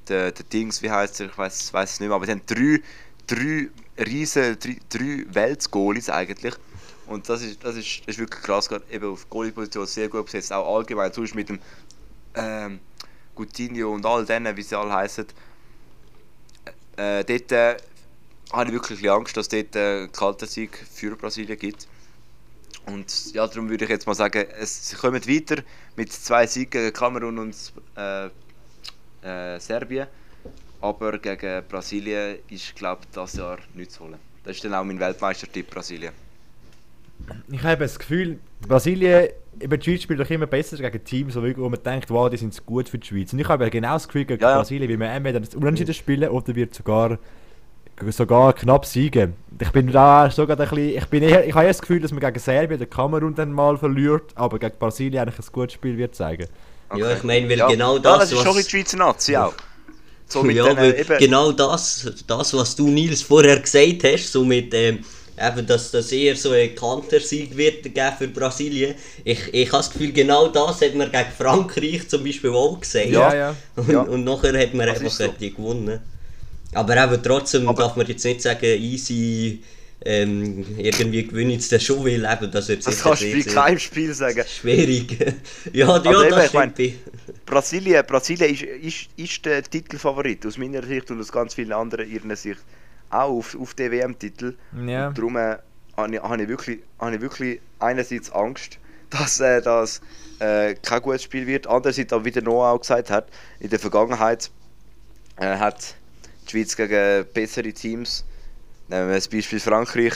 den, den Dings, wie heißt er, ich weiß es nicht mehr, aber sie haben drei, drei riesen, drei, drei Weltgoalies eigentlich. Und das ist, das ist, das ist wirklich krass, gerade eben auf Goalie-Position sehr gut besetzt, auch allgemein, sonst mit dem ähm, Coutinho und all denen, wie sie alle heißen. Äh, dort äh, habe ich wirklich Angst, dass es dort äh, kalten Sieg für Brasilien gibt. Und ja, darum würde ich jetzt mal sagen, es, sie kommen weiter mit zwei Siegen gegen Kamerun und äh, äh, Serbien. Aber gegen Brasilien ist, glaube ich, das Jahr nichts zu holen. Das ist dann auch mein Weltmeistertipp Brasilien. Ich habe das Gefühl, Brasilien, eben die Schweiz spielt doch immer besser gegen Teams, wo wo man denkt, wow, die sind gut für die Schweiz. Und ich habe genau das Gefühl, gegen Ja, ja. Brasilien, wie man entweder das Unentschieden spielen oder wird sogar, sogar knapp siegen. Ich bin da sogar ein bisschen, ich bin eher, ich habe eher das Gefühl, dass man gegen Serbien oder Kamerun dann mal verliert, aber gegen Brasilien eigentlich ein gutes Spiel wird zeigen. Ja, ich meine, weil ja. genau ja, das, das ist was- schon die Schweizer Nazi auch. So mit ja, den, weil eben, genau das, das, was du Nils vorher gesagt hast, so mit ähm, eben, dass das eher so ein Kantersieg wird geben für Brasilien. Ich, ich habe das Gefühl, genau das hat man gegen Frankreich zum Beispiel auch gesagt. Ja, ja. Und, Ja. und nachher hat man Das einfach so. die gewonnen. Aber eben trotzdem Aber- darf man jetzt nicht sagen, easy, ähm, irgendwie gewinnt jetzt der schon, weil eben, das wird das sicher kannst du bei keinem Spiel sagen. schwierig. ja, ja, eben, das ich mein- stimmt. Brasilien, Brasilien ist, ist, ist der Titelfavorit aus meiner Sicht und aus ganz vielen anderen ihrer Sicht auch auf, auf den WM-Titel. Ja. Und darum äh, habe ich, habe ich, wirklich, habe ich wirklich einerseits Angst, dass äh, das äh, kein gutes Spiel wird. Andererseits, aber wie der Noah auch gesagt hat, in der Vergangenheit äh, hat die Schweiz gegen bessere Teams, nehmen wir das Beispiel Frankreich,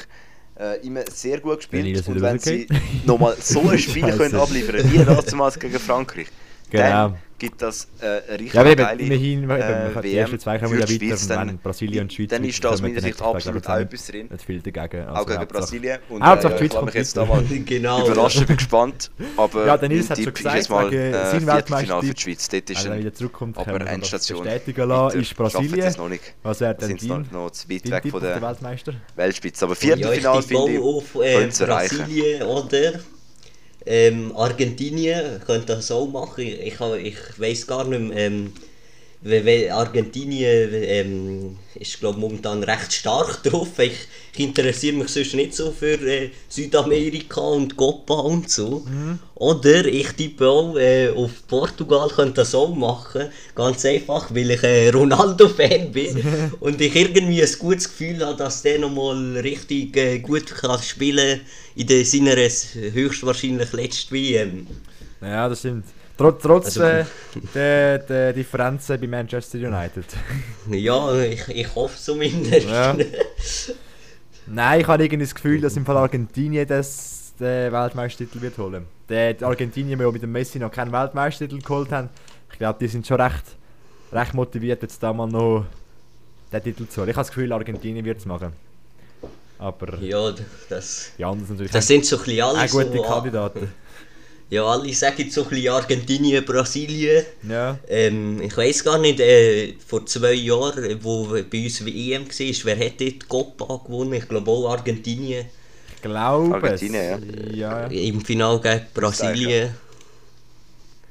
äh, immer sehr gut gespielt. Und wenn sie nochmal so ein Spiel können abliefern wie damals gegen Frankreich, Genau. dann gibt das äh, eine richtig Ja, aber geile immerhin, äh, die WM ersten zwei kommen für wieder die weiter, dann, Brasilien und Schweiz dann ist da aus meiner Sicht absolut auch etwas drin. Nicht viel dagegen. Also Auch gegen Brasilien. Und Hauptsache äh, die ich Schweiz lasse mich kommt jetzt da mal Genau. überraschen, bin gespannt. Aber Ja, mein hat schon gesagt, jetzt mal äh, sein Viertelfinale für die Schweiz. Dort ist Also wenn ein zurückkommt, aber das Endstation. bestätigen lassen. Ist Brasilien. das noch nicht. Was wäre denn dein, noch, zu weit weg von der Weltmeister? Weltspitze. Aber Ja, Viertelfinale finde ich, können sie erreichen. Brasilien oder ähm, Argentinien könnte das auch machen. Ich, ich, ich weiß gar nicht mehr, ähm, weil- weil Argentinien ähm, ist glaub, momentan recht stark drauf. Ich, ich interessiere mich sonst nicht so für äh, Südamerika und Copa und so. Oder ich tippe auch äh, auf Portugal könnte das auch machen. Ganz einfach, weil ich äh, Ronaldo-Fan bin und ich irgendwie ein gutes Gefühl habe, dass der nochmal richtig äh, gut kann spielen in seiner höchstwahrscheinlich letzten WM. Ja, das stimmt. Trotz, trotz Also- der, der Differenzen bei Manchester United. Ja, ich, ich hoffe zumindest. Ja. Nein, ich habe irgendwie das Gefühl, dass im Fall Argentinien das den Weltmeistertitel wird holen. Der die Argentinien, die mit dem Messi noch keinen Weltmeistertitel geholt haben, ich glaube, die sind schon recht, recht motiviert, jetzt da mal noch den Titel zu holen. Ich habe das Gefühl, Argentinien wird es machen. Aber Ja, das, sind natürlich das sind so ein bisschen alle auch gute so, Kandidaten. Ja, alle sagen so ein bisschen Argentinien, Brasilien. Ja. Ähm, ich weiß gar nicht, äh, vor zwei Jahren, äh, wo bei uns WM war, wer hätte die Copa gewonnen? Ich glaube auch Argentinien. Ich glaube Argentinien, ja. ja. Im Finale gegen Brasilien.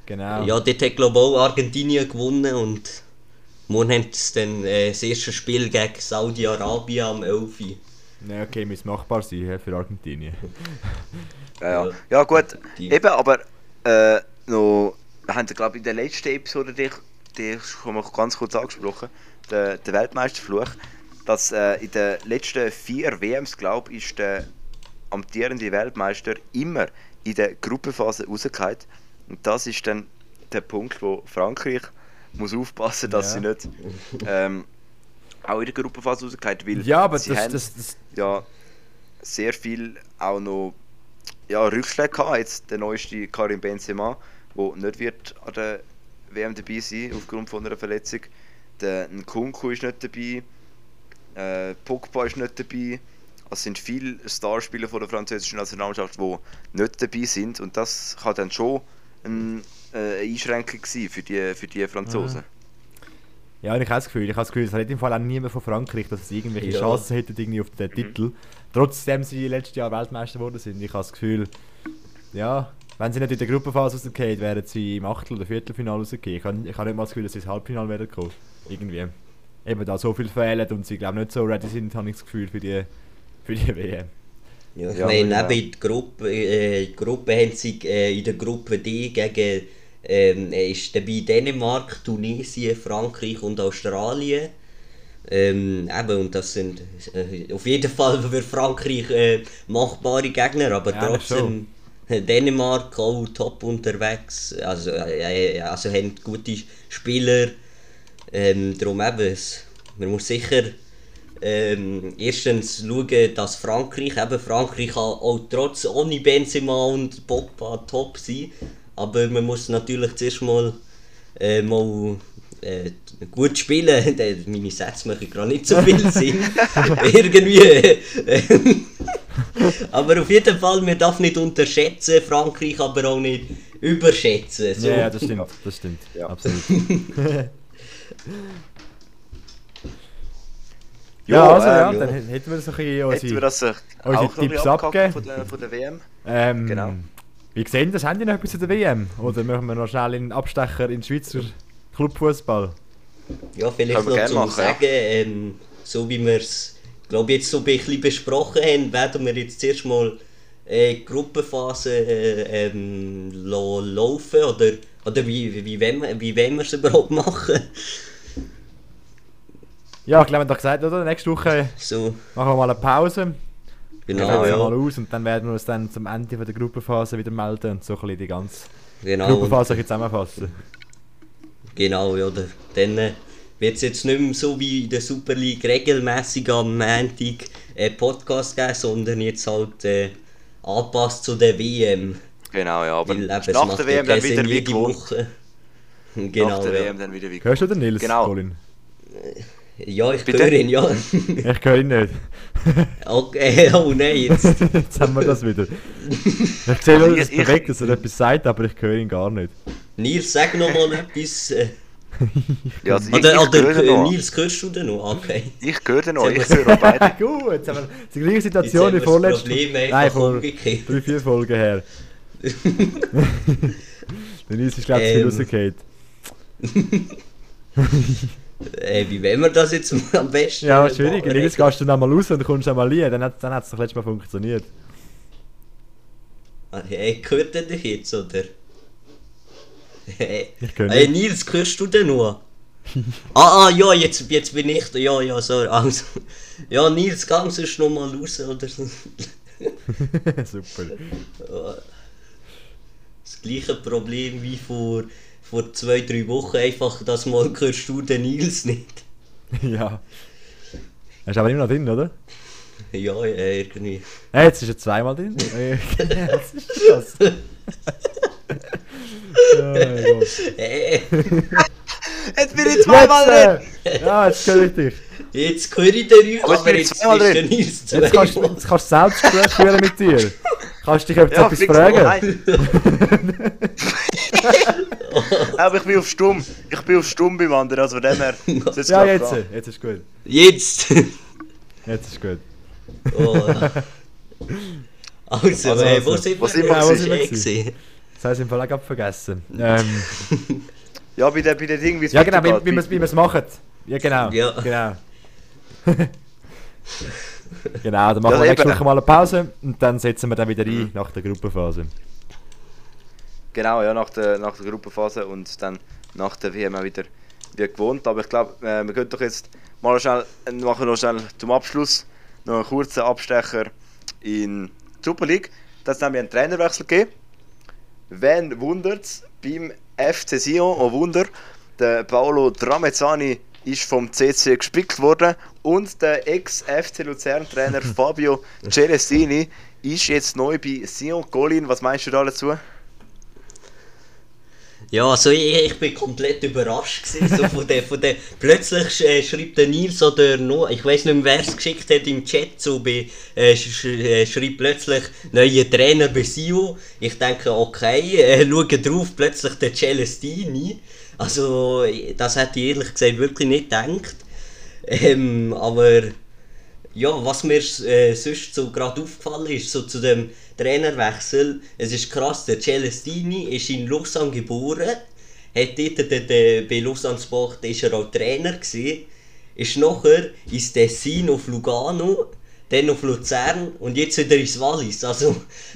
Genau. Ja, dort hat glaube auch Argentinien gewonnen und morgen haben sie dann äh, das erste Spiel gegen Saudi-Arabien am 11. Ja, okay, muss machbar sein ja, für Argentinien. Ja, ja. Ja. gut, eben, aber äh, noch, wir haben glaube in der letzten Episode, die, die haben wir ganz kurz angesprochen, der, der Weltmeisterfluch, dass äh, in den letzten vier WMs, glaube ich, ist der amtierende Weltmeister immer in der Gruppenphase rausgefallen. Und das ist dann der Punkt, wo Frankreich muss aufpassen, dass Ja. sie nicht ähm, auch in der Gruppenphase rausgefallen weil Ja, aber sie das, haben das, das, ja sehr viel auch noch ja, Rückschläge gehabt. Jetzt der neueste Karim Benzema, der nicht wird an der WM dabei sein aufgrund von einer Verletzung. Der Nkunku ist nicht dabei. Äh, Pogba ist nicht dabei. Es sind viele Starspieler von der französischen Nationalmannschaft, die nicht dabei sind. Und das kann dann schon äh, eine Einschränkung sein für die, für die Franzosen. Ja, und ich habe das Gefühl, ich habe das Gefühl, es hat im Fall auch niemand von Frankreich, dass sie irgendwelche Ja. Chancen hätten irgendwie auf den Titel. Trotzdem sie letztes Jahr Weltmeister geworden sind. Ich habe das Gefühl, ja, wenn sie nicht in der Gruppenphase rausgehen, wären sie im Achtel- oder Viertelfinale rausgehen. Ich habe, ich habe nicht mal das Gefühl, dass sie ins Halbfinale werden kommen. Irgendwie. Eben da so viel fehlen und sie glaube nicht so ready sind, habe ich das Gefühl, für die, für die WM. Ja, ich Ja, meine, ja. neben der Gruppe, äh, die Gruppe haben sie äh, in der Gruppe D gegen ähm, äh, ist dabei Dänemark, Tunesien, Frankreich und Australien. Ähm, eben, und das sind äh, auf jeden Fall für Frankreich äh, machbare Gegner, aber Ja, trotzdem Dänemark auch top unterwegs, also, äh, äh, also haben gute Spieler. Ähm, darum eben, man muss sicher ähm, erstens schauen, dass Frankreich, eben Frankreich kann auch trotz ohne Benzema und Pogba top sein, aber man muss natürlich zuerst mal, äh, mal äh, gut spielen. Meine Sätze machen gerade nicht so viel Sinn. Irgendwie. äh, aber auf jeden Fall, man darf nicht unterschätzen, Frankreich aber auch nicht überschätzen. So. Ja, ja, das stimmt, das stimmt. Ja. Absolut. Ja, Ja, also ja, ähm, dann hätten wir so ein bisschen unsere, wir das äh, unsere auch Tipps abgegeben. von der, von der WM? Ähm, Genau. Wie sehen das? Haben die noch etwas zu der WM? Oder machen wir noch schnell einen Abstecher in den Schweizer Clubfußball? Ja, vielleicht noch gerne zu machen, ja. sagen, ähm, so wie wir es, glaube jetzt so ein bisschen besprochen haben, werden wir jetzt zuerst mal äh, die Gruppenphase äh, ähm, laufen oder, oder wie, wie, wie, wollen wir, wie wollen wir es überhaupt machen? Ja, ich glaube, wir haben doch gesagt, oder? Nächste Woche So, machen wir mal eine Pause. Genau, Genau, ja. mal aus und dann werden wir uns dann zum Ende von der Gruppenphase wieder melden und so ein bisschen die ganze genau, Gruppenphase zusammenfassen. genau, ja, da- dann äh, wird es jetzt nicht mehr so wie in der Super League regelmäßig am Montag äh, Podcast geben, sondern jetzt halt äh, angepasst zu der WM. Genau, ja, aber Weil eben, nach der WM dann keinen wieder wie gewohnt. Woche. Genau, nach der ja. WM dann wieder wie Hörst du den Nils, Genau. Colin? Ja, ich Bitte? höre ihn, ja. Ich höre ihn nicht. Okay, oh nein, jetzt. Jetzt haben wir das wieder. Ich sehe nur, dass es bewegt, dass er etwas sagt, aber ich höre ihn gar nicht. Nils, sag noch mal etwas. Äh, Ja, also ich, oder ich oder höre äh, noch. Nils, hörst du den noch? Okay. Ich höre noch, Jetzt ich höre beide. Gut, jetzt haben wir die gleiche Situation wie wir das vorletzte Problem einfach Nein, vor drei, vier Folgen her. Der Nils ist, glaube ich, Ähm. rausgefallen. Äh, wie wollen wir das jetzt am besten? Ja, schwierig. machen? Jetzt gehst du dann mal raus und kommst dann mal rein. Dann hat dann hat's doch letztes Mal funktioniert. Ah, Hey, hört ihr dich jetzt, oder? Hey, Ich höre hey. Nils, hörst du den noch? ah, ah, ja, jetzt, jetzt bin ich da. Ja, ja, sorry. Also, ja, Nils, gang sonst noch mal raus, oder. Super. Das gleiche Problem wie vor, vor zwei, drei Wochen. Einfach, das mal hörst du den Nils nicht. ja. Er ist aber immer noch drin, oder? Ja, ja, irgendwie. Hey, jetzt ist er zweimal drin. Äh, Was ist das? oh mein Gott. Äh, Jetzt bin ich zweimal drin! Äh, Ja, jetzt höre ich dich. jetzt höre ich den nicht, Aber aber, jetzt zweimal ist der drin. Nils Jetzt kannst, du- zweimal. jetzt kannst du selbst Gespräch führen mit dir. Kannst du dich etwas, Ja, etwas fragen? Aber ich bin auf Stumm. Ich bin auf Stumm beim anderen, also von dem her. das ist Ja, jetzt. dran. Jetzt ist gut. Jetzt! Jetzt ist gut. Oh. Also, Also, äh, wo also, sind wo wir? sind wir Ja, gewesen? eh gewesen? Das habe ich im Fall auch vergessen. Ähm, Ja, bei den, bei den Dingen, wie es ja, genau, wie, weitergeht. wie wir es wie machen. Ja, genau. Ja. Genau. genau, dann machen Ja, wir nächste. Woche mal eine Pause und dann setzen wir dann wieder ein nach der Gruppenphase. Genau, ja, nach der, nach der Gruppenphase und dann nach der WM auch wieder wie gewohnt. Aber ich glaube, äh, wir können doch jetzt mal schnell, äh, machen noch schnell zum Abschluss noch einen kurzen Abstecher in die Super League. Das hat nämlich einen Trainerwechsel gegeben. Wen wundert's? Beim FC Sion, oh Wunder, der Paolo Tramezzani ist vom CC gespickt worden und der Ex-FC Luzern-Trainer Fabio Celestini ist jetzt neu bei Sion. Colin, was meinst du da dazu? Ja, also ich, ich bin komplett überrascht gewesen, so von der, von der, plötzlich äh, schreibt der Nils oder noch, ich weiß nicht mehr wer es geschickt hat im Chat, so bei, äh, sch, äh, schreibt plötzlich neuer Trainer bei Sio. Ich denke, okay, äh, schaue drauf, plötzlich der Celestini. Also das hätte ich ehrlich gesagt wirklich nicht gedacht. Ähm, aber ja, was mir äh, sonst so gerade aufgefallen ist, so zu dem Trainerwechsel, es ist krass, der Celestini ist in Lausanne geboren, hat dort der, der, bei Lausanne Sport ist er auch Trainer gewesen, ist nachher ins Tessin auf Lugano, dann auf Luzern und jetzt wieder ins Wallis. Also,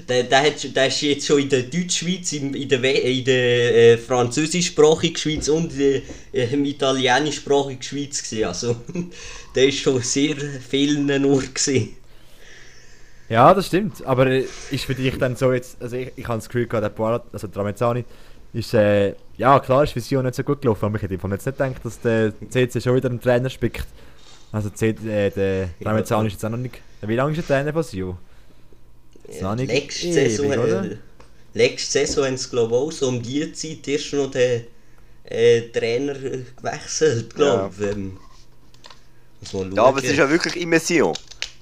der, der, hat, der ist jetzt schon in der Deutschschweiz, in, in der, in der äh, französischsprachigen Schweiz und in der äh, italienischsprachigen Schweiz gewesen. Also, der ist schon sehr vielen Orten gewesen. Ja, das stimmt. Aber äh, ist für dich dann so jetzt, also ich, ich habe das Gefühl gehabt, der Poirat, also Tramezzani, ist, äh, ja klar ist Vision nicht so gut gelaufen, aber ich hätte einfach jetzt nicht gedacht, dass der CC schon wieder einen Trainer spickt. Also C, äh, der Tramezzani ist jetzt auch noch nicht, wie lange ist der Trainer von Sio? Ist noch nicht Letzte Saison, äh, letzte Saison haben sie glaube ich auch so um die Zeit erst noch den äh, Trainer äh, gewechselt, glaube ich. Ähm, muss mal Ja, aber es ist ja wirklich immer Sion.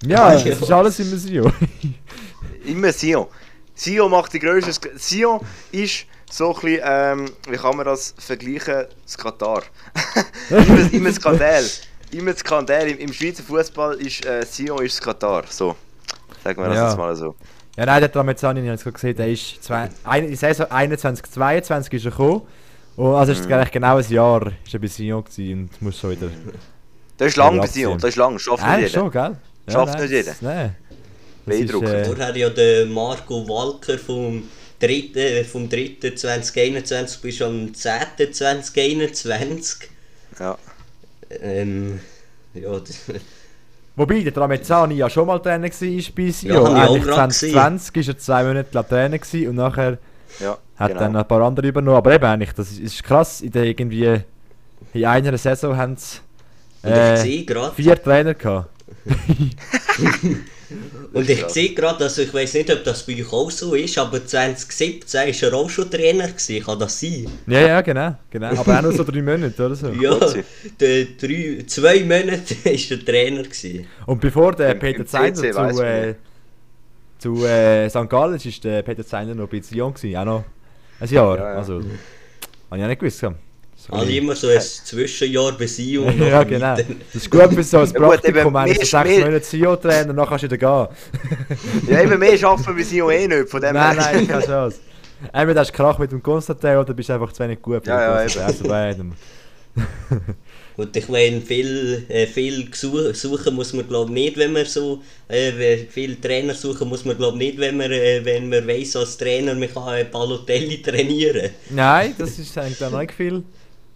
Ja, Ja. es ist alles immer Sio. Immer Sion. Sion macht die grösste. Sk- Sion ist so ein bisschen, ähm, wie kann man das vergleichen? Das Katar. immer, immer Skandal. Immer das Skandal. Im, Im Schweizer Fußball ist äh, Sion ist das Katar. So. Sagen wir das Ja. jetzt mal so. Ja, nein, der Tramezzani, ich habe es gerade gesehen, der ist zwei, ein, die Saison 21, 22 ist er gekommen. Und also ist es eigentlich genau ein Jahr ist er bei Sion gewesen und muss schon wieder... Das ist lang Ja, bei Sion. Das ist lang. Schafft nicht jeder. schon, gell? Schafft nein, nicht jeder. Nein. Das ist, Beeindruckend. äh, Vorher ja der Marco Walker vom 3. vom 3. 2021 bis am 10. 2021. Ja. Ähm, ja, Wobei der Tramezzani ja schon mal Trainer war bei Sion. Ja, Eigentlich grad 2020 war er zwei Monate lang Trainer gewesen und nachher ja hat genau. dann noch ein paar andere übernommen. Aber eben eigentlich, das ist, ist krass, in der irgendwie in einer Saison haben sie äh, vier Trainer gehabt. Und ich sehe gerade, also ich weiß nicht, ob das bei euch auch so ist, aber 2017 war er auch schon Trainer, gewesen. kann das sein? Ja, ja, genau. genau. Aber auch nur so drei Monate oder so. Ja, der, drei, zwei Monate war er Trainer. Gewesen. Und bevor der Im- Peter Zeiner weiss zu, äh, zu äh, St. Gallen ist, ist der Peter Zeiner noch bei Sion gewesen. Auch noch ein Jahr. Ja, ja. Also, habe ich auch nicht gewusst. So ein Alle bisschen- immer so ein Zwischenjahr bei sie und ja, genau. weiter. Das ist gut für so gut, Praktikum, eben, wenn du sechs Monate Sion-Trainer, dann kannst du wieder gehen. Ja, eben mehr arbeiten wir auch eh nicht, von dem Nein, her. nein, keine Chance. Entweder hast du Krach mit dem Konstantin oder bist einfach zu wenig gut Ja, ja, Konstantin. Also beidem. Und ich meine, viel, äh, viel suchen muss man glaube nicht, wenn man so, äh, viel Trainer suchen muss man glaube nicht, wenn man, äh, wenn man weiss als Trainer, man kann äh, Balotelli trainieren. Nein, das ist eigentlich auch nicht viel.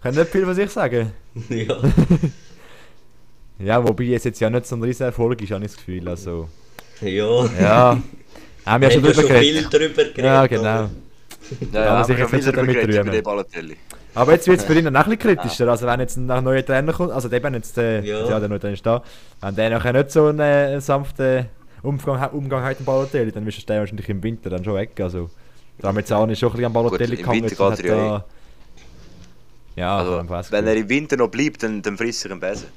Ich kann nicht viel von sich sagen. ja. Ja, wobei es jetzt ja nicht so ein riesen Erfolg ist, habe ich das Gefühl. Also, Ja. ja. Haben wir ja schon drüber schon viel geredet. drüber geredet. Ja, aber- genau. Ja, Ja, aber so wieder damit geredet über rühmen. den Balotelli. Aber jetzt wird es für ihn noch ein bisschen kritischer. Also, wenn jetzt nach neuer Trainer kommt, also eben jetzt der, Ja. ja. der neue Trainer ist da, wenn der nachher nicht so einen äh, sanften Umgang, Umgang hat mit dem Balotelli, dann ist der wahrscheinlich im Winter dann schon weg. Also, da haben wir jetzt auch nicht schon ein bisschen am Balotelli Gut, im Winter und geht er ja Also, dann weiß ich wenn er im Winter noch bleibt, dann, dann frisst er einen Besen.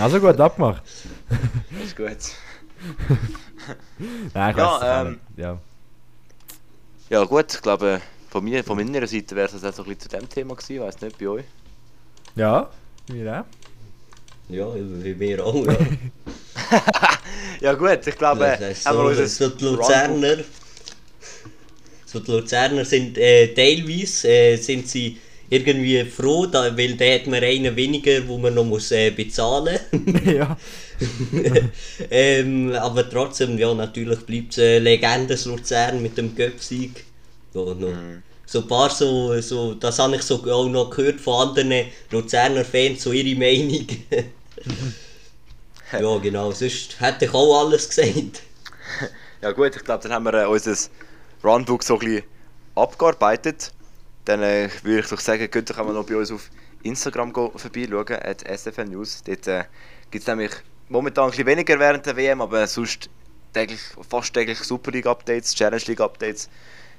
Also gut, abgemacht. Das ist gut. Nein, ich Ja, ähm. Ja. Ja gut, ich glaube, von, mir, von meiner Seite wäre es jetzt auch ein bisschen zu dem Thema gewesen, weiß nicht, bei euch. Ja, mir auch. Ja, wie wir auch, ja. Ja gut, ich glaube, Das heisst, haben wir so die Luzerner, so die Luzerner sind äh, teilweise äh, sind sie irgendwie froh, da, weil da hat man einen weniger, wo man noch muss äh, bezahlen. ja. ähm, aber trotzdem, ja, natürlich bleibt es äh, Legende das Luzern mit dem Göpsieg. Ja, noch. Mhm. So ein paar so, so, das habe ich so auch noch gehört von anderen Luzerner Fans, so ihre Meinung. ja, genau, sonst hätte ich auch alles gesagt. Ja gut, ich glaube, dann haben wir äh, unser Runbook so ein bisschen abgearbeitet. Dann äh, würde ich doch sagen, könnt ihr noch bei uns auf Instagram vorbeischauen, at SFN News. Dort äh, gibt es nämlich momentan ein bisschen weniger während der WM, aber sonst täglich, fast täglich Super League Updates, Challenge League Updates,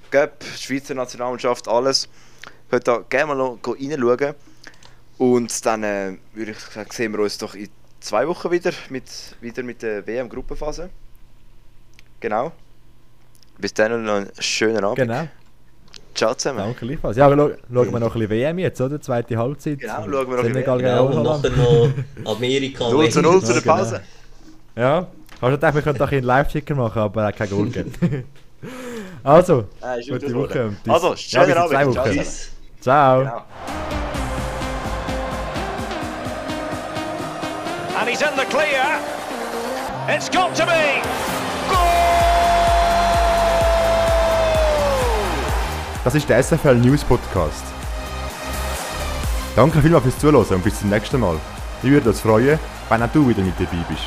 Cup, Schweizer Nationalmannschaft, alles. Könnt da gerne mal noch reinschauen. Und dann äh, würde ich sagen, sehen wir uns doch in zwei Wochen wieder mit, wieder mit der WM-Gruppenphase. Genau. Bis dann noch einen schönen Abend. Genau. Ciao zusammen. Danke, gleichfalls. Ja, aber schau- schauen wir noch ein bisschen WM jetzt, oder? Zweite Halbzeit. Genau, schauen wir noch ein bisschen gegen Genau, und nachher noch Amerika. 0 zu 0 zu der Ja. Pause. Ja, hast du gedacht, wir könnten auch einen Live-Ticker machen, aber er hat kein Goal gegeben. also, ist gute gut Woche. Also, ja, schönen zwei Abend. Ciao. Ciao. Genau. And he's in the clear. It's got to be. Das ist der SFL News Podcast. Danke vielmals fürs Zuhören und bis zum nächsten Mal. Ich würde uns freuen, wenn auch du wieder mit dabei bist.